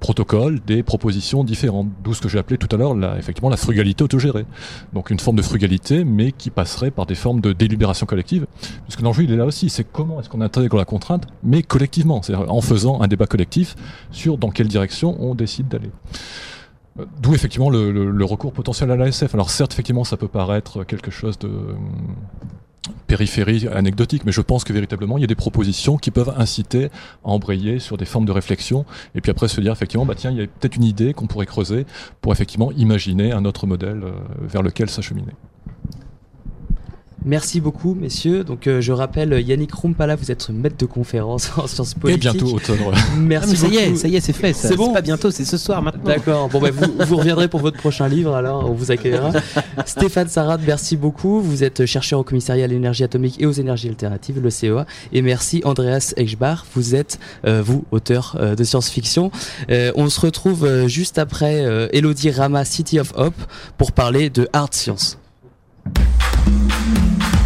protocoles, des propositions différentes. D'où ce que j'ai appelé tout à l'heure, effectivement, la frugalité autogérée. Donc une forme de frugalité, mais qui passerait par des formes de délibération collective. Parce que l'enjeu, il est là aussi, c'est comment est-ce qu'on intègre la contrainte, mais collectivement, c'est-à-dire en faisant un débat collectif sur dans quelle direction on décide d'aller. D'où effectivement le recours potentiel à l'ASF. Alors certes, effectivement, ça peut paraître quelque chose de hum, périphérie anecdotique, mais je pense que véritablement il y a des propositions qui peuvent inciter à embrayer sur des formes de réflexion, et puis après se dire effectivement, bah tiens, il y a peut-être une idée qu'on pourrait creuser pour effectivement imaginer un autre modèle euh, vers lequel s'acheminer. Merci beaucoup, messieurs. Donc, euh, je rappelle, Yannick Rumpala, vous êtes maître de conférence en sciences Et politiques. bientôt auteur. Merci Ah, ça y est, ça y est, c'est fait. C'est bon. pas bientôt, c'est ce soir maintenant. D'accord. Bon, bah, vous, vous reviendrez pour votre prochain livre, alors on vous accueillera. Stéphane Sarad, merci beaucoup. Vous êtes chercheur au commissariat à l'énergie atomique et aux énergies alternatives, le CEA. Et merci Andreas Eichbach. Vous êtes, euh, vous, auteur euh, de science-fiction. Euh, on se retrouve euh, juste après euh, Elodie Rama, City of Hope, pour parler de hard science. Mm-hmm.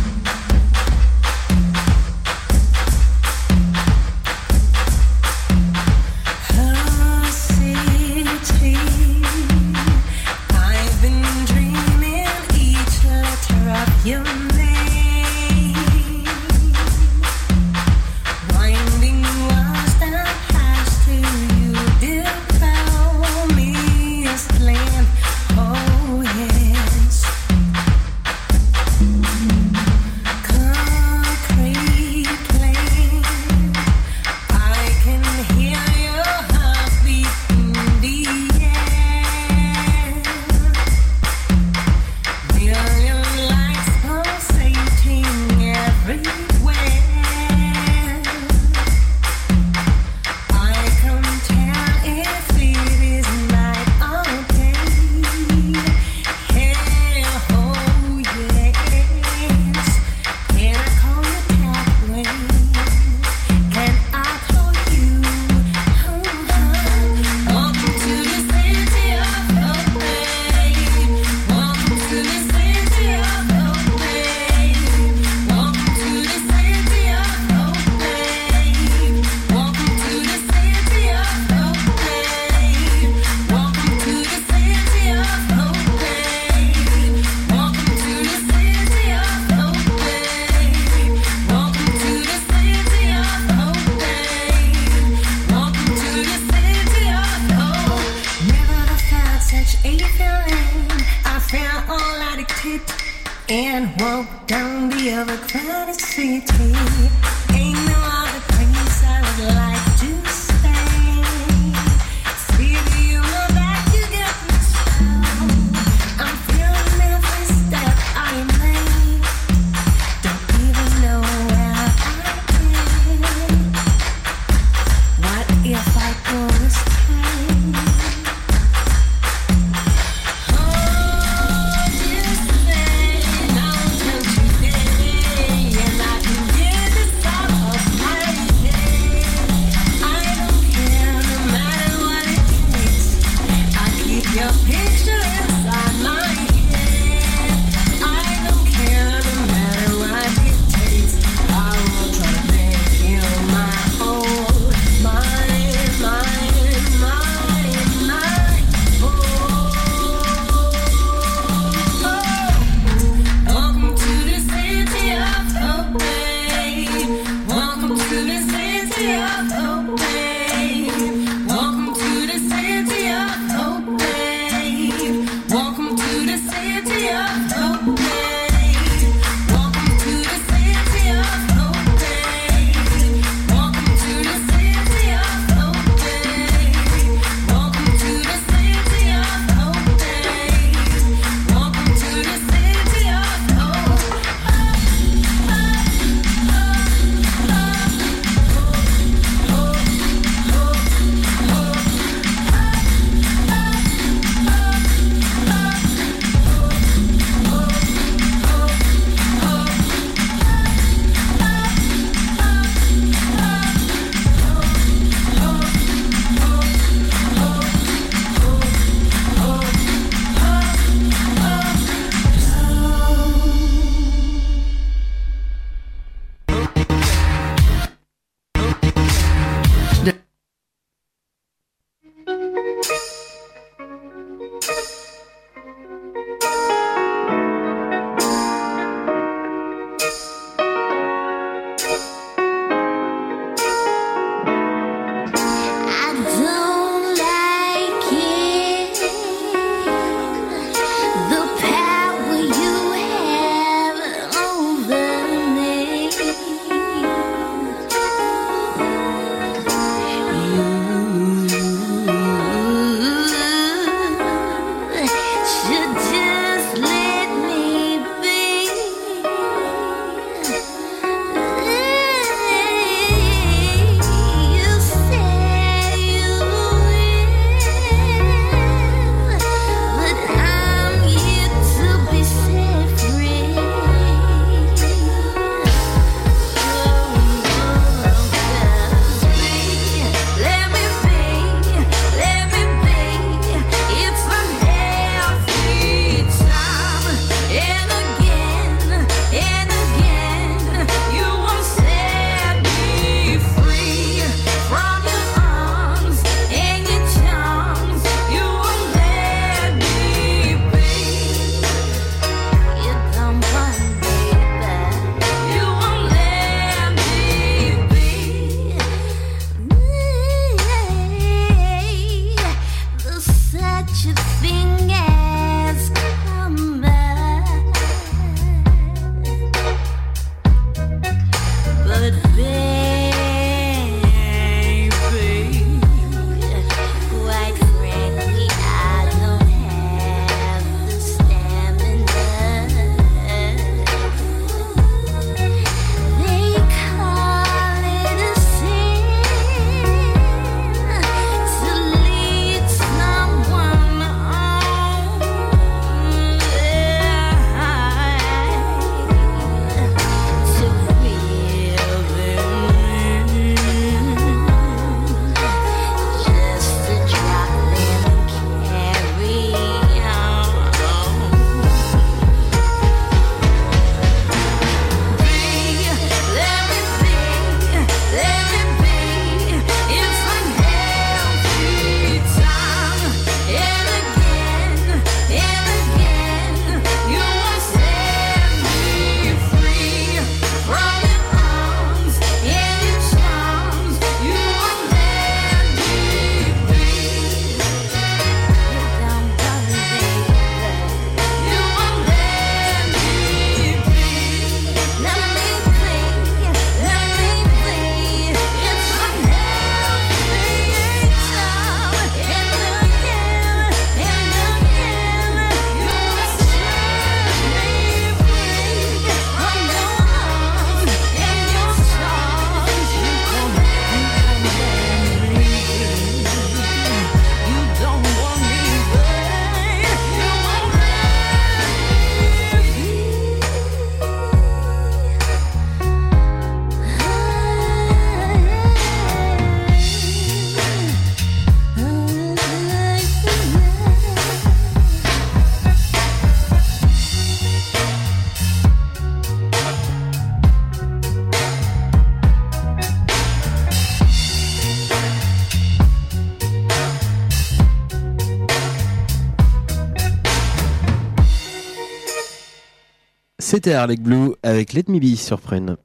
C'était Harley Blue avec Let Me Be sur Prune.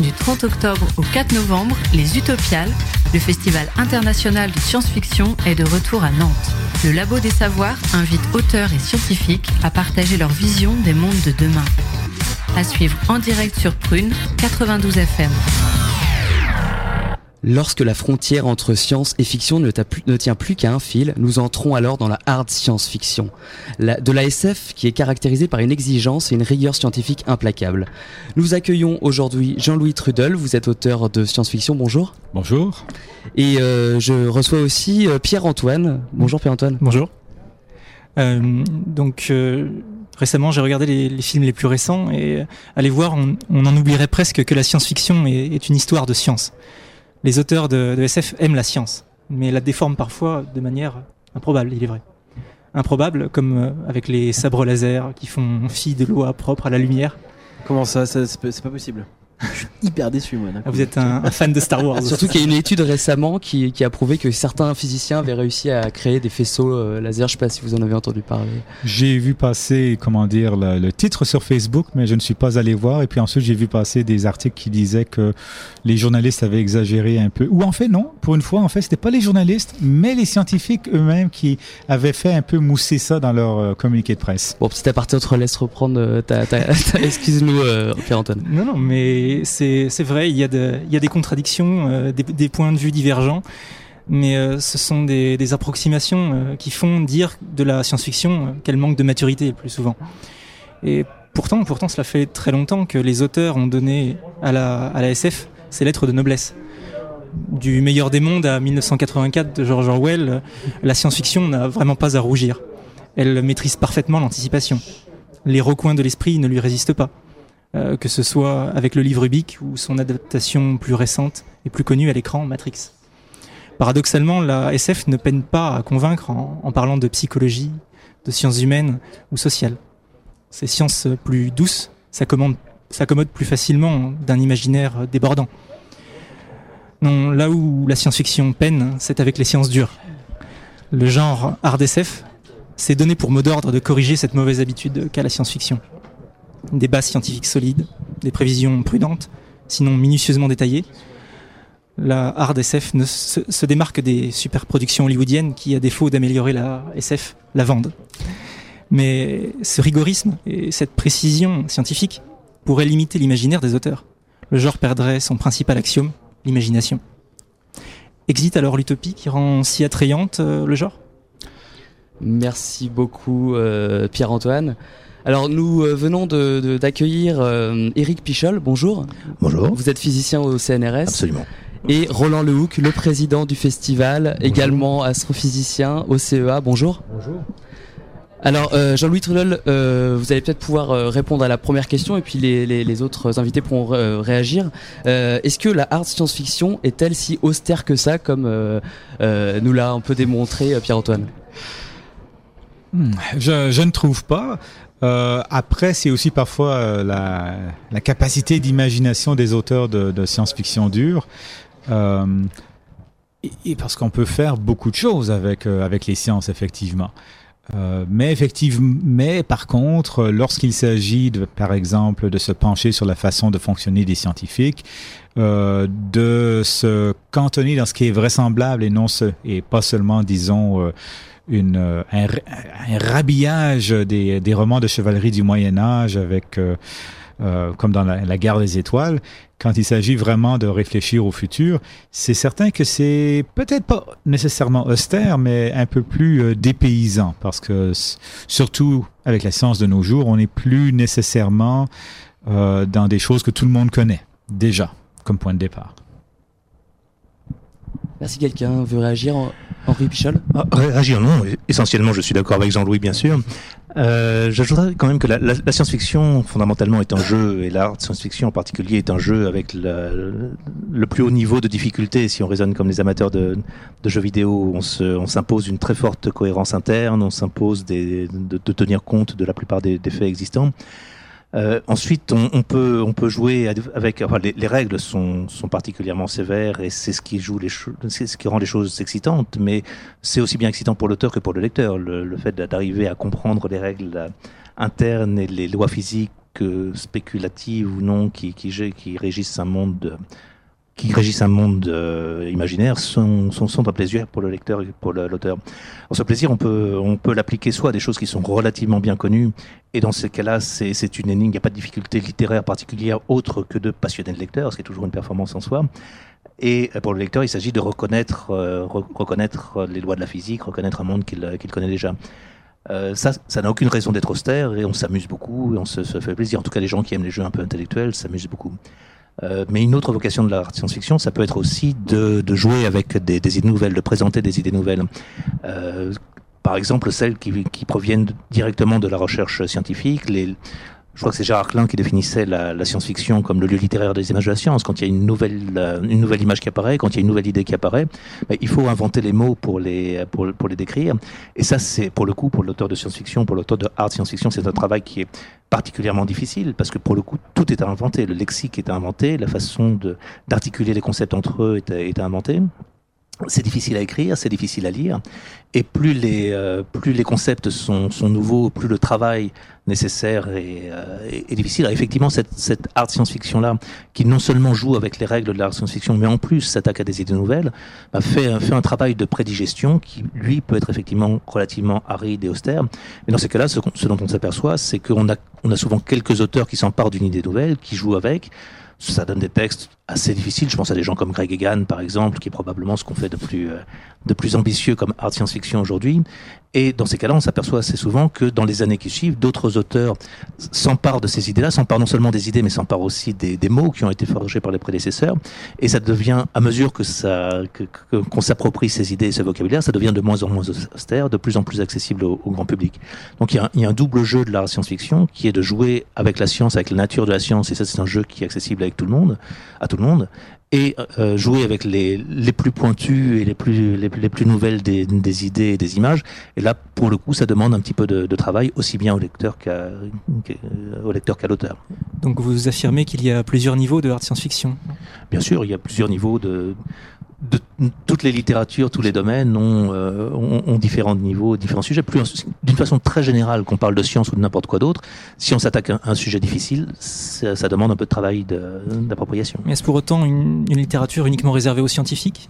Du 30 octobre au 4 novembre, les Utopiales, le festival international de science-fiction, est de retour à Nantes. Le Labo des Savoirs invite auteurs et scientifiques à partager leur vision des mondes de demain. À suivre en direct sur Prune 92 FM. Lorsque la frontière entre science et fiction ne, t'a plus- ne tient plus qu'à un fil, nous entrons alors dans la hard science-fiction. De la SF qui est caractérisée par une exigence et une rigueur scientifique implacable. Nous accueillons aujourd'hui Jean-Louis Trudel, vous êtes auteur de science-fiction, bonjour. Bonjour. Et euh, je reçois aussi euh, Pierre-Antoine. Bonjour Pierre-Antoine. Bonjour. Euh, donc euh, récemment, j'ai regardé les, les films les plus récents et euh, à les voir, on, on en oublierait presque que la science-fiction est, est une histoire de science. Les auteurs de, SF aiment la science, mais la déforment parfois de manière improbable, il est vrai. Improbable, comme euh, avec les sabres laser qui font fi de loi propre à la lumière. Comment ça, c'est pas possible? Je suis hyper déçu moi. Ah, coup. vous êtes un, un fan de Star Wars. Surtout qu'il y a une étude récemment qui, qui a prouvé que certains physiciens avaient réussi à créer des faisceaux euh, laser. Je sais pas si vous en avez entendu parler. J'ai vu passer, comment dire, le, le titre sur Facebook, mais je ne suis pas allé voir. Et puis ensuite, j'ai vu passer des articles qui disaient que les journalistes avaient exagéré un peu. Ou en fait, non. Pour une fois, en fait, c'était pas les journalistes, mais les scientifiques eux-mêmes qui avaient fait un peu mousser ça dans leur euh, communiqué de presse. Bon, petit aparté, on te laisse reprendre euh, ta, ta- ta- excuse-nous, euh, Pierre-Antoine. Non, non, mais c'est vrai, il y, a des contradictions, euh, des, points de vue divergents, mais euh, ce sont des, approximations euh, qui font dire de la science-fiction qu'elle manque de maturité plus souvent. Et pourtant, cela fait très longtemps que les auteurs ont donné à la, à la SF ces lettres de noblesse. Du meilleur des mondes à 1984 de George Orwell, la science-fiction n'a vraiment pas à rougir. Elle maîtrise parfaitement l'anticipation. Les recoins de l'esprit ne lui résistent pas euh, que ce soit avec le livre Ubik ou son adaptation plus récente et plus connue à l'écran, Matrix. Paradoxalement, la SF ne peine pas à convaincre en, parlant de psychologie, de sciences humaines ou sociales. Ces sciences plus douces s'accommodent s'accommodent plus facilement d'un imaginaire débordant. Non, là où la science-fiction peine, c'est avec les sciences dures. Le genre hard SF s'est donné pour mot d'ordre de corriger cette mauvaise habitude qu'a la science-fiction des bases scientifiques solides, des prévisions prudentes, sinon minutieusement détaillées. La hard SF ne se, démarque des superproductions hollywoodiennes qui, à défaut d'améliorer la SF, la vendent. Mais ce rigorisme et cette précision scientifique pourraient limiter l'imaginaire des auteurs. Le genre perdrait son principal axiome, l'imagination. Existe alors l'utopie qui rend si attrayante euh, le genre? Merci beaucoup, euh, Pierre-Antoine. Alors, nous euh, venons de- de- d'accueillir euh, Éric Pichol. Bonjour. Bonjour. Vous êtes physicien au CNRS. Absolument. Et Roland Lehoucq, le président du festival, également astrophysicien au CEA. Bonjour. Bonjour. Alors, euh, Jean-Louis Trudel, euh, vous allez peut-être pouvoir euh, répondre à la première question et puis les, les- les autres invités pourront euh, réagir. Euh, Est-ce que la hard science-fiction est-elle si austère que ça, comme euh, euh, nous l'a un peu démontré euh, Pierre-Antoine? Hmm, Je, je ne trouve pas. Euh, après, c'est aussi parfois euh, la, la capacité d'imagination des auteurs de, de science-fiction dure. Euh, et, et parce qu'on peut faire beaucoup de choses avec, euh, avec les sciences, effectivement. Euh, mais effectivement, mais par contre, lorsqu'il s'agit, de, par exemple, de se pencher sur la façon de fonctionner des scientifiques, de se cantonner dans ce qui est vraisemblable et non ce, et pas seulement, disons, euh, un, un rhabillage des, romans de chevalerie du Moyen Âge avec, euh, euh, comme dans la, guerre des étoiles, quand il s'agit vraiment de réfléchir au futur, c'est certain que c'est peut-être pas nécessairement austère, mais un peu plus dépaysant, parce que surtout avec la science de nos jours, on n'est plus nécessairement dans des choses que tout le monde connaît déjà comme point de départ. Merci. Quelqu'un veut réagir Henri Pichol? Ah, ré- Réagir, non. Essentiellement, je suis d'accord avec Jean-Louis, bien sûr. Euh, J'ajouterais quand même que la, science-fiction, fondamentalement, est un jeu, et l'art science-fiction en particulier est un jeu avec le plus haut niveau de difficulté. Si on raisonne comme les amateurs de, jeux vidéo, on se- on s'impose une très forte cohérence interne, on s'impose de tenir compte de la plupart des, des faits existants. Euh, ensuite, on, peut jouer avec. Les, les règles sont, sont particulièrement sévères et c'est ce qui rend les choses excitantes. Mais c'est aussi bien excitant pour l'auteur que pour le lecteur. Le, fait d'arriver à comprendre les règles internes et les lois physiques euh, spéculatives ou non qui régissent un monde. Qui régissent un monde euh, imaginaire sont, sont, sont un plaisir pour le lecteur et pour l'auteur. Ce plaisir, on peut, on peut l'appliquer soit à des choses qui sont relativement bien connues, et dans ces cas-là, c'est une énigme, il n'y a pas de difficulté littéraire particulière autre que de passionner le lecteur, ce qui est toujours une performance en soi. Et pour le lecteur, il s'agit de reconnaître, euh, re- reconnaître les lois de la physique, reconnaître un monde qu'il connaît déjà. Euh, ça, ça n'a aucune raison d'être austère et on s'amuse beaucoup et on se fait plaisir. En tout cas, les gens qui aiment les jeux un peu intellectuels s'amusent beaucoup. Euh, mais une autre vocation de la science-fiction, ça peut être aussi de, de jouer avec des, des idées nouvelles, de présenter des idées nouvelles. Euh, par exemple, celles qui, qui proviennent directement de la recherche scientifique. Les, je crois que c'est Gérard Klein qui définissait la, science-fiction comme le lieu littéraire des images de la science. Quand il y a une nouvelle, euh, une nouvelle image qui apparaît, quand il y a une nouvelle idée qui apparaît, ben, il faut inventer les mots pour les, pour, les décrire. Et ça, c'est pour le coup, pour l'auteur de science-fiction, pour l'auteur de art science-fiction, c'est un travail qui est particulièrement difficile parce que pour le coup, tout est à inventer. Le lexique est à inventer, la façon d'articuler les concepts entre eux est à, est à inventer. C'est difficile à écrire, c'est difficile à lire, et plus les euh, plus les concepts sont, sont nouveaux, plus le travail nécessaire est, euh, est- difficile. Effectivement, cette, cette art science-fiction là, qui non seulement joue avec les règles de l'art science-fiction, mais en plus s'attaque à des idées nouvelles, bah, fait fait un travail de prédigestion qui lui peut être effectivement relativement aride et austère. Et dans ces cas-là, ce, ce dont on s'aperçoit, c'est qu'on a on a souvent quelques auteurs qui s'emparent d'une idée nouvelle, qui jouent avec. Ça donne des textes assez difficiles. Je pense à des gens comme Greg Egan, par exemple, qui est probablement ce qu'on fait de plus, euh, de plus ambitieux comme art science-fiction aujourd'hui. Et dans ces cas-là, on s'aperçoit assez souvent que dans les années qui suivent, d'autres auteurs s'emparent de ces idées-là, s'emparent non seulement des idées, mais s'emparent aussi des, mots qui ont été forgés par les prédécesseurs. Et ça devient, à mesure que ça, qu'on s'approprie ces idées et ce vocabulaire, ça devient de moins en moins austère, de plus en plus accessible au, au grand public. Donc il y, a un, il y a un double jeu de la science-fiction qui est de jouer avec la science, avec la nature de la science, et ça c'est un jeu qui est accessible avec tout le monde, à tout le monde, et euh, jouer avec les, les plus pointus et les plus, les, les plus nouvelles des, des idées et des images. Et là, pour le coup, ça demande un petit peu de, de travail, aussi bien au lecteur qu'à au lecteur qu'à l'auteur. Donc vous affirmez qu'il y a plusieurs niveaux de art science-fiction? Bien sûr, il y a plusieurs niveaux de, de toutes les littératures, tous les domaines ont, euh, ont, ont différents niveaux, différents sujets. Plus d'une façon très générale, qu'on parle de science ou de n'importe quoi d'autre, si on s'attaque à un sujet difficile, ça, ça demande un peu de travail d'appropriation. Mais est-ce pour autant une, une littérature uniquement réservée aux scientifiques?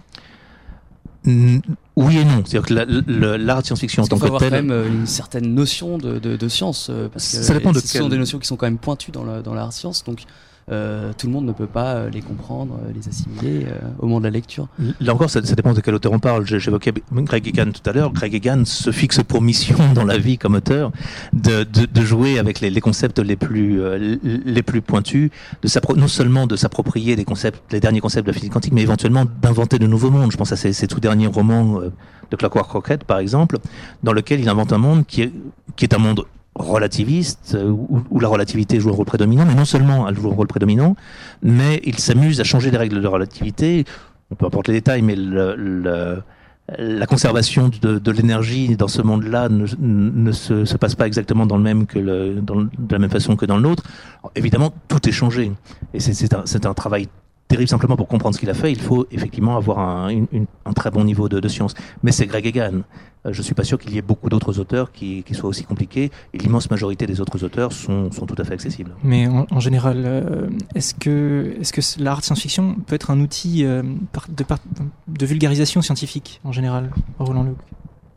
Oui et non. C'est-à-dire que la- l'art de science-fiction en tant faut que avoir tel. quand même euh, une certaine notion de, de, de science, euh, parce que Ça dépend de ce sont des notions qui sont quand même pointues dans la- dans l'art science, donc euh, tout le monde ne peut pas euh, les comprendre, euh, les assimiler au moment de la lecture. Là encore, ça, dépend de quel auteur on parle. J'évoquais Greg Egan tout à l'heure. Greg Egan se fixe pour mission dans la vie comme auteur de, jouer avec les, concepts les plus, les plus pointus, de non seulement de s'approprier les derniers concepts de la physique quantique, mais éventuellement d'inventer de nouveaux mondes. Je pense à ces, ces tout derniers romans de Clockwork Rocket, par exemple, dans lequel il invente un monde qui est un monde relativiste, euh, où, la relativité joue un rôle prédominant, mais non seulement elle joue un rôle prédominant, mais il s'amuse à changer les règles de relativité. On peut importe les détails, mais la conservation de, l'énergie dans ce monde-là ne, se, se passe pas exactement dans le même que le, dans de la même façon que dans. Alors, évidemment, tout est changé, et c'est un travail terrible simplement pour comprendre ce qu'il a fait. Il faut effectivement avoir un, très bon niveau de, de science. Mais c'est Greg Egan. Euh, Je suis pas sûr qu'il y ait beaucoup d'autres auteurs qui, soient aussi compliqués. L'immense majorité des autres auteurs sont, tout à fait accessibles. Mais en, général, euh, est-ce que, est-ce que l'art science-fiction peut être un outil euh, de, de vulgarisation scientifique en général, Roland Luc?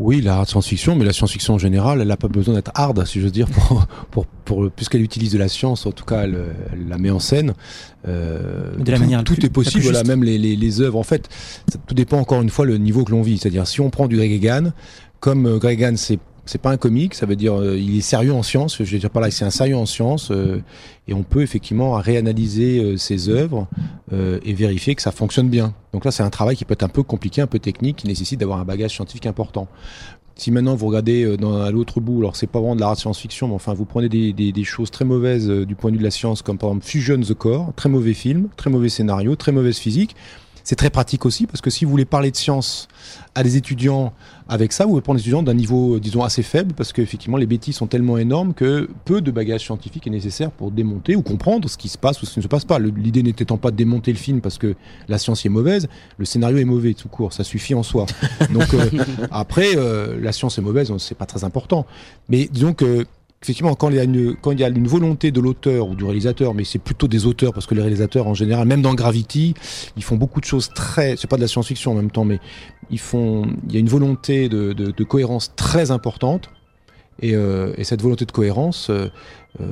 Oui, la science-fiction, mais la science-fiction en général, elle n'a pas besoin d'être hard, si j'ose dire, pour, pour, pour- puisqu'elle utilise de la science, en tout cas, elle, elle la met en scène. Euh, De la tout, manière tout plus- est possible, voilà, même les, les, les œuvres. En fait, ça- tout dépend encore une fois le niveau que l'on vit. C'est-à-dire, si on prend du Greg Egan, comme euh, Greg Egan, c'est c'est pas un comique, ça veut dire euh, il est sérieux en science. Je veux dire par là, c'est un sérieux en science, euh, et on peut effectivement réanalyser euh, ses œuvres euh, et vérifier que ça fonctionne bien. Donc là, c'est un travail qui peut être un peu compliqué, un peu technique, qui nécessite d'avoir un bagage scientifique important. Si maintenant vous regardez euh, dans, à l'autre bout, alors c'est pas vraiment de la science-fiction, mais enfin vous prenez des, des, des choses très mauvaises euh, du point de vue de la science, comme par exemple Fusion the Core, très mauvais film, très mauvais scénario, très mauvaise physique. C'est très pratique aussi parce que si vous voulez parler de science à des étudiants avec ça, vous pouvez prendre des étudiants d'un niveau, euh, disons, assez faible parce qu'effectivement, les bêtises sont tellement énormes que peu de bagage scientifique est nécessaire pour démonter ou comprendre ce qui se passe ou ce qui ne se passe pas. L'idée n'étant pas de démonter le film parce que la science est mauvaise, le scénario est mauvais tout court, ça suffit en soi. Donc euh, après, euh, la science est mauvaise, c'est pas très important. Mais disons que effectivement, quand il y a une, quand il y a une volonté de l'auteur ou du réalisateur, mais c'est plutôt des auteurs parce que les réalisateurs en général, même dans Gravity, ils font beaucoup de choses très, c'est pas de la science-fiction en même temps, mais ils font, il y a une volonté de, de, cohérence très importante. Et, euh, et cette volonté de cohérence euh, euh,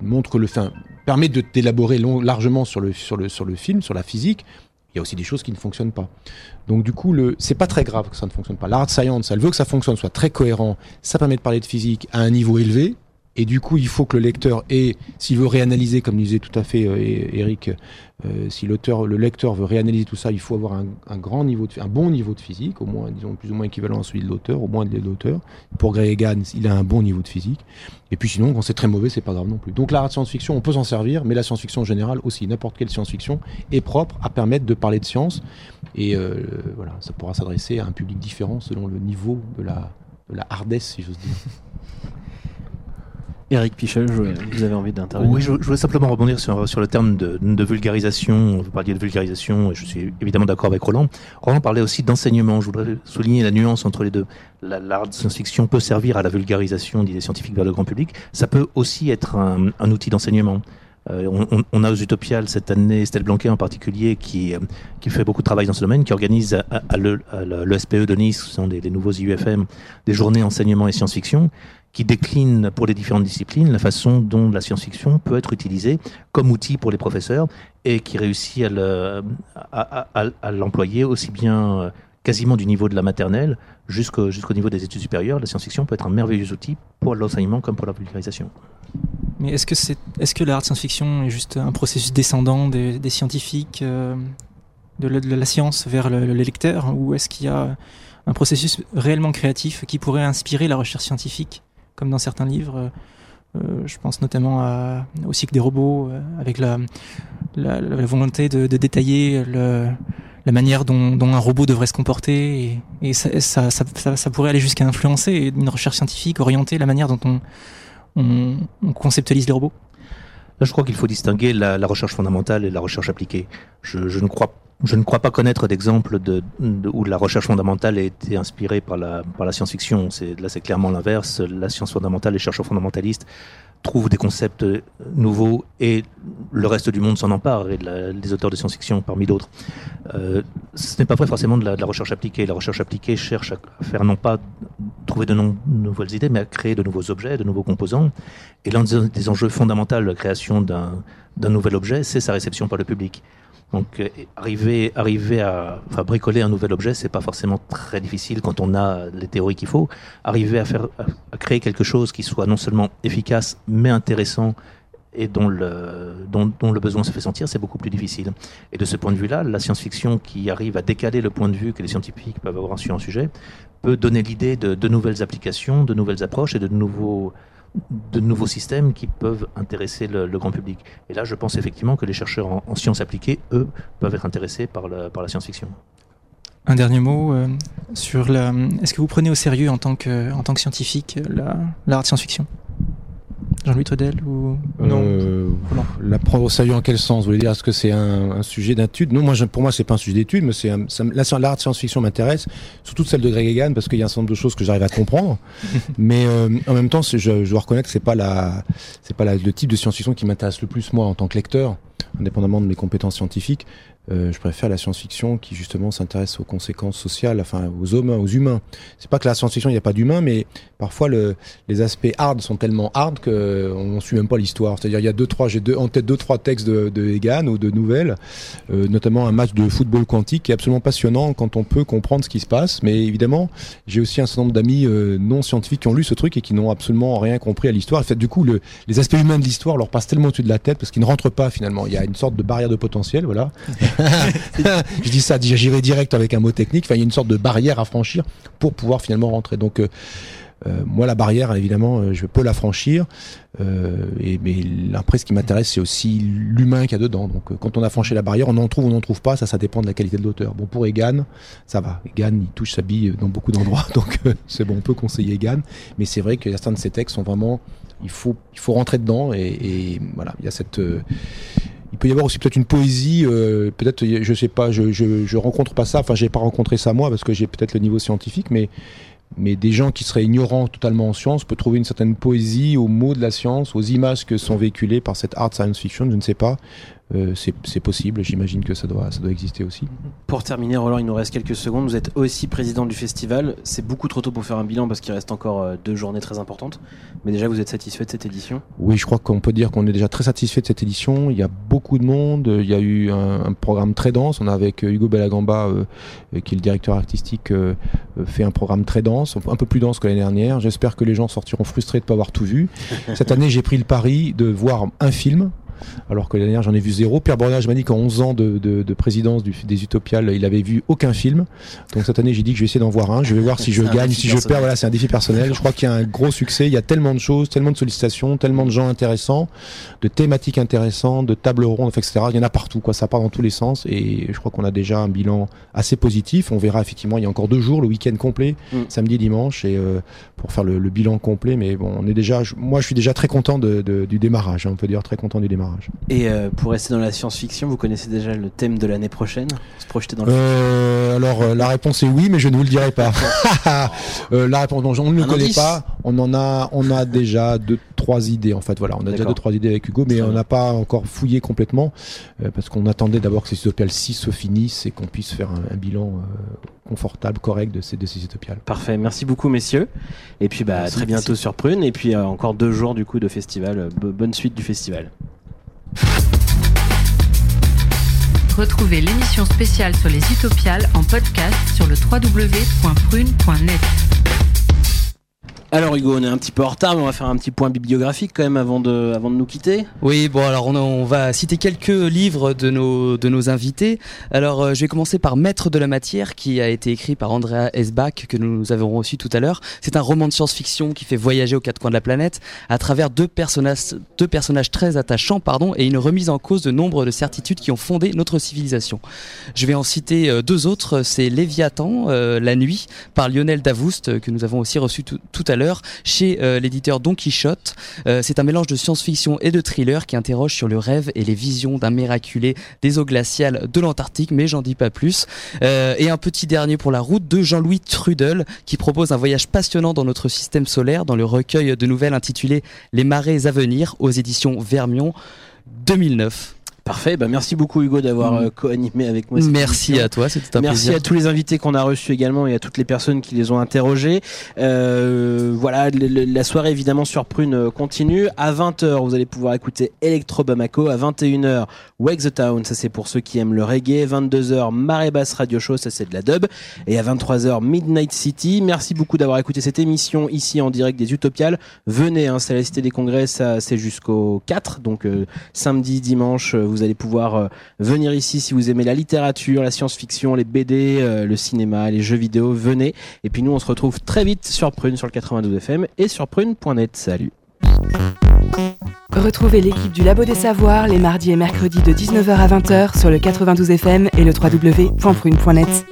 montre que le permet de d'élaborer largement sur le sur le sur le film, sur la physique. Il y a aussi des choses qui ne fonctionnent pas. Donc du coup, c'est pas très grave que ça ne fonctionne pas. L'art science, elle veut que ça fonctionne, soit très cohérent. Ça permet de parler de physique à un niveau élevé. Et du coup, il faut que le lecteur ait, s'il veut réanalyser, comme disait tout à fait euh, Eric, euh, si l'auteur, le lecteur veut réanalyser tout ça, il faut avoir un, grand niveau, de, un bon niveau de physique, au moins, disons, plus ou moins équivalent à celui de l'auteur, au moins de l'auteur. Pour Grey Egan, il a un bon niveau de physique. Et puis sinon, quand c'est très mauvais, c'est pas grave non plus. Donc de science-fiction, on peut s'en servir, mais la science-fiction en général aussi, n'importe quelle science-fiction est propre à permettre de parler de science. Et euh, voilà, ça pourra s'adresser à un public différent selon le niveau de la, de la hardesse, si j'ose dire. Eric Pichel, vous avez envie d'intervenir Oui, je, je voulais simplement rebondir sur, sur le terme de, de vulgarisation. Vous parliez de vulgarisation, et je suis évidemment d'accord avec Roland. Roland parlait aussi d'enseignement. Je voudrais souligner la nuance entre les deux. La- de science-fiction peut servir à la vulgarisation d'idées scientifiques vers le grand public. Ça peut aussi être un, un outil d'enseignement. Euh, on, a aux Utopiales cette année Estelle Blanquet en particulier qui, euh, qui fait beaucoup de travail dans ce domaine, qui organise à, à SPE de Nice, ce sont des, nouveaux IUFM, des journées enseignement et science-fiction, qui décline pour les différentes disciplines la façon dont la science-fiction peut être utilisée comme outil pour les professeurs et qui réussit à le- à- à- à- à l'employer aussi bien euh, quasiment du niveau de la maternelle jusqu'au niveau des études supérieures. La science-fiction peut être un merveilleux outil pour l'enseignement comme pour la vulgarisation. Mais est-ce que, c'est, est-ce que l'art science-fiction est juste un processus descendant des, scientifiques, euh, de, la, science vers le, le lecteur, ou est-ce qu'il y a un processus réellement créatif qui pourrait inspirer la recherche scientifique, comme dans certains livres euh, Je pense notamment à, au cycle des robots, euh, avec la, la, la volonté de, de détailler le, la manière dont, dont un robot devrait se comporter, et, et ça, ça, ça- ça pourrait aller jusqu'à influencer une recherche scientifique, orienter la manière dont on, on, on conceptualise les robots. Là, je crois qu'il faut distinguer la, recherche fondamentale et la recherche appliquée. Je, ne crois pas connaître d'exemple de, de- où la recherche fondamentale a été inspirée par la, science-fiction. Là, c'est clairement l'inverse. La science fondamentale, les chercheurs fondamentalistes trouvent des concepts euh, nouveaux et le reste du monde s'en empare, et les auteurs de science-fiction parmi d'autres. Euh, ce n'est pas vrai forcément de la, recherche appliquée. La recherche appliquée cherche à faire non pas trouver de nouvelles idées, mais à créer de nouveaux objets, de nouveaux composants. Et l'un des des enjeux fondamentaux de la création d'un nouvel objet, c'est sa réception par le public. Donc euh, arriver, à bricoler un nouvel objet, c'est pas forcément très difficile quand on a les théories qu'il faut. Arriver à créer quelque chose qui soit non seulement efficace mais intéressant et dont le, dont, dont le besoin se fait sentir, c'est beaucoup plus difficile. Et de ce point de vue-là, la science-fiction qui arrive à décaler le point de vue que les scientifiques peuvent avoir sur un sujet peut donner l'idée de, de nouvelles applications, de nouvelles approches et de nouveaux, de nouveaux systèmes qui peuvent intéresser le, grand public. Et là, je pense effectivement que les chercheurs en, en sciences appliquées, eux, peuvent être intéressés par, le- par la science-fiction. Un dernier mot euh, sur la. Est-ce que vous prenez au sérieux en tant que, en tant que scientifique la- l'art de science-fiction? Jean-Louis Trudel ou non Euh, la prendre au sérieux en quel sens? Vous voulez dire est-ce que c'est un, un sujet d'étude? Non, moi, je- pour moi, c'est pas un sujet d'étude, mais c'est l'art de science-fiction m'intéresse, surtout celle de Greg Egan, parce qu'il y a un certain nombre de choses que j'arrive à comprendre. mais euh, en même temps, je, je dois reconnaître que c'est pas la, c'est pas la- le type de science-fiction qui m'intéresse le plus moi en tant que lecteur, indépendamment de mes compétences scientifiques. Euh, je préfère la science-fiction qui justement s'intéresse aux conséquences sociales, enfin aux hommes, aux humains. C'est pas que la science-fiction il n'y a pas d'humains, mais parfois le, les aspects hard sont tellement hard que on suit même pas l'histoire. C'est-à-dire il y a deux trois, j'ai deux, en tête deux trois textes de, de Egan ou de nouvelles, euh, notamment un match de football quantique qui est absolument passionnant quand on peut comprendre ce qui se passe. Mais évidemment, j'ai aussi un certain nombre d'amis euh, non scientifiques qui ont lu ce truc et qui n'ont absolument rien compris à l'histoire. En fait, du coup, le, les aspects humains de l'histoire leur passent tellement au-dessus de la tête parce qu'ils ne rentrent pas finalement. Il y a une sorte de barrière de potentiel, voilà. je dis ça, j'irai direct avec un mot technique. Enfin, il y a une sorte de barrière à franchir pour pouvoir finalement rentrer. Donc, euh, Euh, moi, la barrière, évidemment, euh, je peux la franchir. Mais après, ce qui m'intéresse, c'est aussi l'humain qu'il y a dedans. Donc, quand on a franchi la barrière, on en trouve ou on n'en trouve pas. Ça, ça dépend de la qualité de l'auteur. Bon, pour Egan, ça va. Egan, il touche sa bille dans beaucoup d'endroits. Donc, c'est bon, on peut conseiller Egan. Mais c'est vrai que certains de ces textes sont vraiment. Il faut, il faut rentrer dedans. Et voilà, il y a cette. Il peut y avoir aussi peut-être une poésie, euh, peut-être, je sais pas, je, je, je rencontre pas ça, enfin j'ai pas rencontré ça moi parce que j'ai peut-être le niveau scientifique, mais, mais des gens qui seraient ignorants totalement en science peuvent trouver une certaine poésie aux mots de la science, aux images que sont véhiculées par cette art science fiction, je ne sais pas. Euh, c'est possible, j'imagine que ça doit, ça doit exister aussi. Pour terminer, Roland, il nous reste quelques secondes. Vous êtes aussi président du festival. C'est beaucoup trop tôt pour faire un bilan parce qu'il reste encore euh, deux journées très importantes. Mais déjà, vous êtes satisfait de cette édition? Oui, je crois qu'on peut dire qu'on est déjà très satisfait de cette édition. Il y a beaucoup de monde. Il y a eu un, un programme très dense. On a avec euh, Hugo Bellagamba, euh, qui est le directeur artistique, euh, fait un programme très dense, un peu plus dense que l'année dernière. J'espère que les gens sortiront frustrés de ne pas avoir tout vu. Cette année, j'ai pris le pari de voir un film. Alors que l'année dernière, j'en ai vu zéro. Pierre Bornage m'a dit qu'en 11 ans de, de- de présidence du- des Utopiales, il avait vu aucun film. Donc cette année, j'ai dit que je vais essayer d'en voir un. Je vais voir si je gagne, si je perds. Voilà, c'est un défi personnel. Je crois qu'il y a un gros succès. Il y a tellement de choses, tellement de sollicitations, tellement de gens intéressants, de thématiques intéressantes, de tables rondes, etc. Il y en a partout, quoi. Ça part dans tous les sens. Et je crois qu'on a déjà un bilan assez positif. On verra effectivement, il y a encore deux jours, le week-end complet, Mm. samedi et dimanche, et euh, pour faire le, le bilan complet. Mais bon, on est déjà, je- moi, je suis déjà très content de- de- du démarrage. hein. on peut dire très content du démarrage. Et euh, pour rester dans la science-fiction, vous connaissez déjà le thème de l'année prochaine? Se projeter dans le Euh, alors euh, la réponse est oui, mais je ne vous le dirai pas. Euh, la réponse, non, on ne le connaît indice pas. On en a, on a déjà deux, trois idées en fait. Voilà, on a déjà deux, trois idées avec Hugo, mais on n'a pas encore fouillé complètement parce qu'on attendait d'abord que ces Utopiales 6 se finissent et qu'on puisse faire un, un bilan confortable, correct de ces, de ces Utopiales. Parfait, merci beaucoup messieurs. Et puis bah, Merci, très bientôt merci. sur Prune. Et puis encore deux jours du coup de festival. Bo- bonne suite du festival. Retrouvez l'émission spéciale sur les Utopiales en podcast sur le www.prune.net. Alors Hugo, on est un petit peu en retard, mais on va faire un petit point bibliographique quand même avant de, avant de nous quitter. Oui, bon alors on, va citer quelques livres de nos, de nos invités. Alors euh, je vais commencer par Maître de la matière qui a été écrit par Andrea Esbach que nous avons reçu tout à l'heure. C'est un roman de science-fiction qui fait voyager aux quatre coins de la planète à travers deux personnages, deux personnages très attachants pardon, et une remise en cause de nombre de certitudes qui ont fondé notre civilisation. Je vais en citer euh, deux autres, c'est Léviathan, euh, La Nuit par Lionel Davoust que nous avons aussi reçu tout à l'heure chez euh, l'éditeur Don Quichotte. Euh, c'est un mélange de science-fiction et de thriller qui interroge sur le rêve et les visions d'un miraculé des eaux glaciales de l'Antarctique, mais j'en dis pas plus. Euh, et un petit dernier pour la route de Jean-Louis Trudel qui propose un voyage passionnant dans notre système solaire dans le recueil de nouvelles intitulé Les marées à venir aux éditions Vermion 2009. Parfait, bah merci beaucoup Hugo d'avoir euh, co-animé avec moi. cette Merci émission. à toi, c'était un Merci plaisir. à tous les invités qu'on a reçus également et à toutes les personnes qui les ont interrogés. Euh, voilà, le- le- la soirée évidemment sur Prune euh, continue. À 20h, vous allez pouvoir écouter Electro Bamako. À 21h, Wake the Town, ça c'est pour ceux qui aiment le reggae. 22h, Marée Basse Radio Show, ça c'est de la dub. Et à 23h, Midnight City. Merci beaucoup d'avoir écouté cette émission ici en direct des Utopiales. Venez, hein, c'est la Cité des Congrès, ça c'est jusqu'au 4. Donc euh, samedi, dimanche, euh, vous allez pouvoir euh, venir ici si vous aimez la littérature, la science-fiction, les BD, euh, le cinéma, les jeux vidéo. Venez. Et puis nous, on se retrouve très vite sur Prune, sur le 92 FM et sur prune.net. Salut. Retrouvez l'équipe du Labo des Savoirs les mardis et mercredis de 19h à 20h sur le 92 FM et le www.prune.net.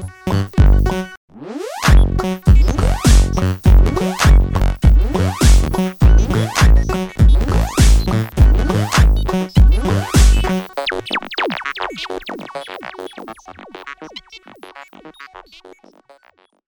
すいません。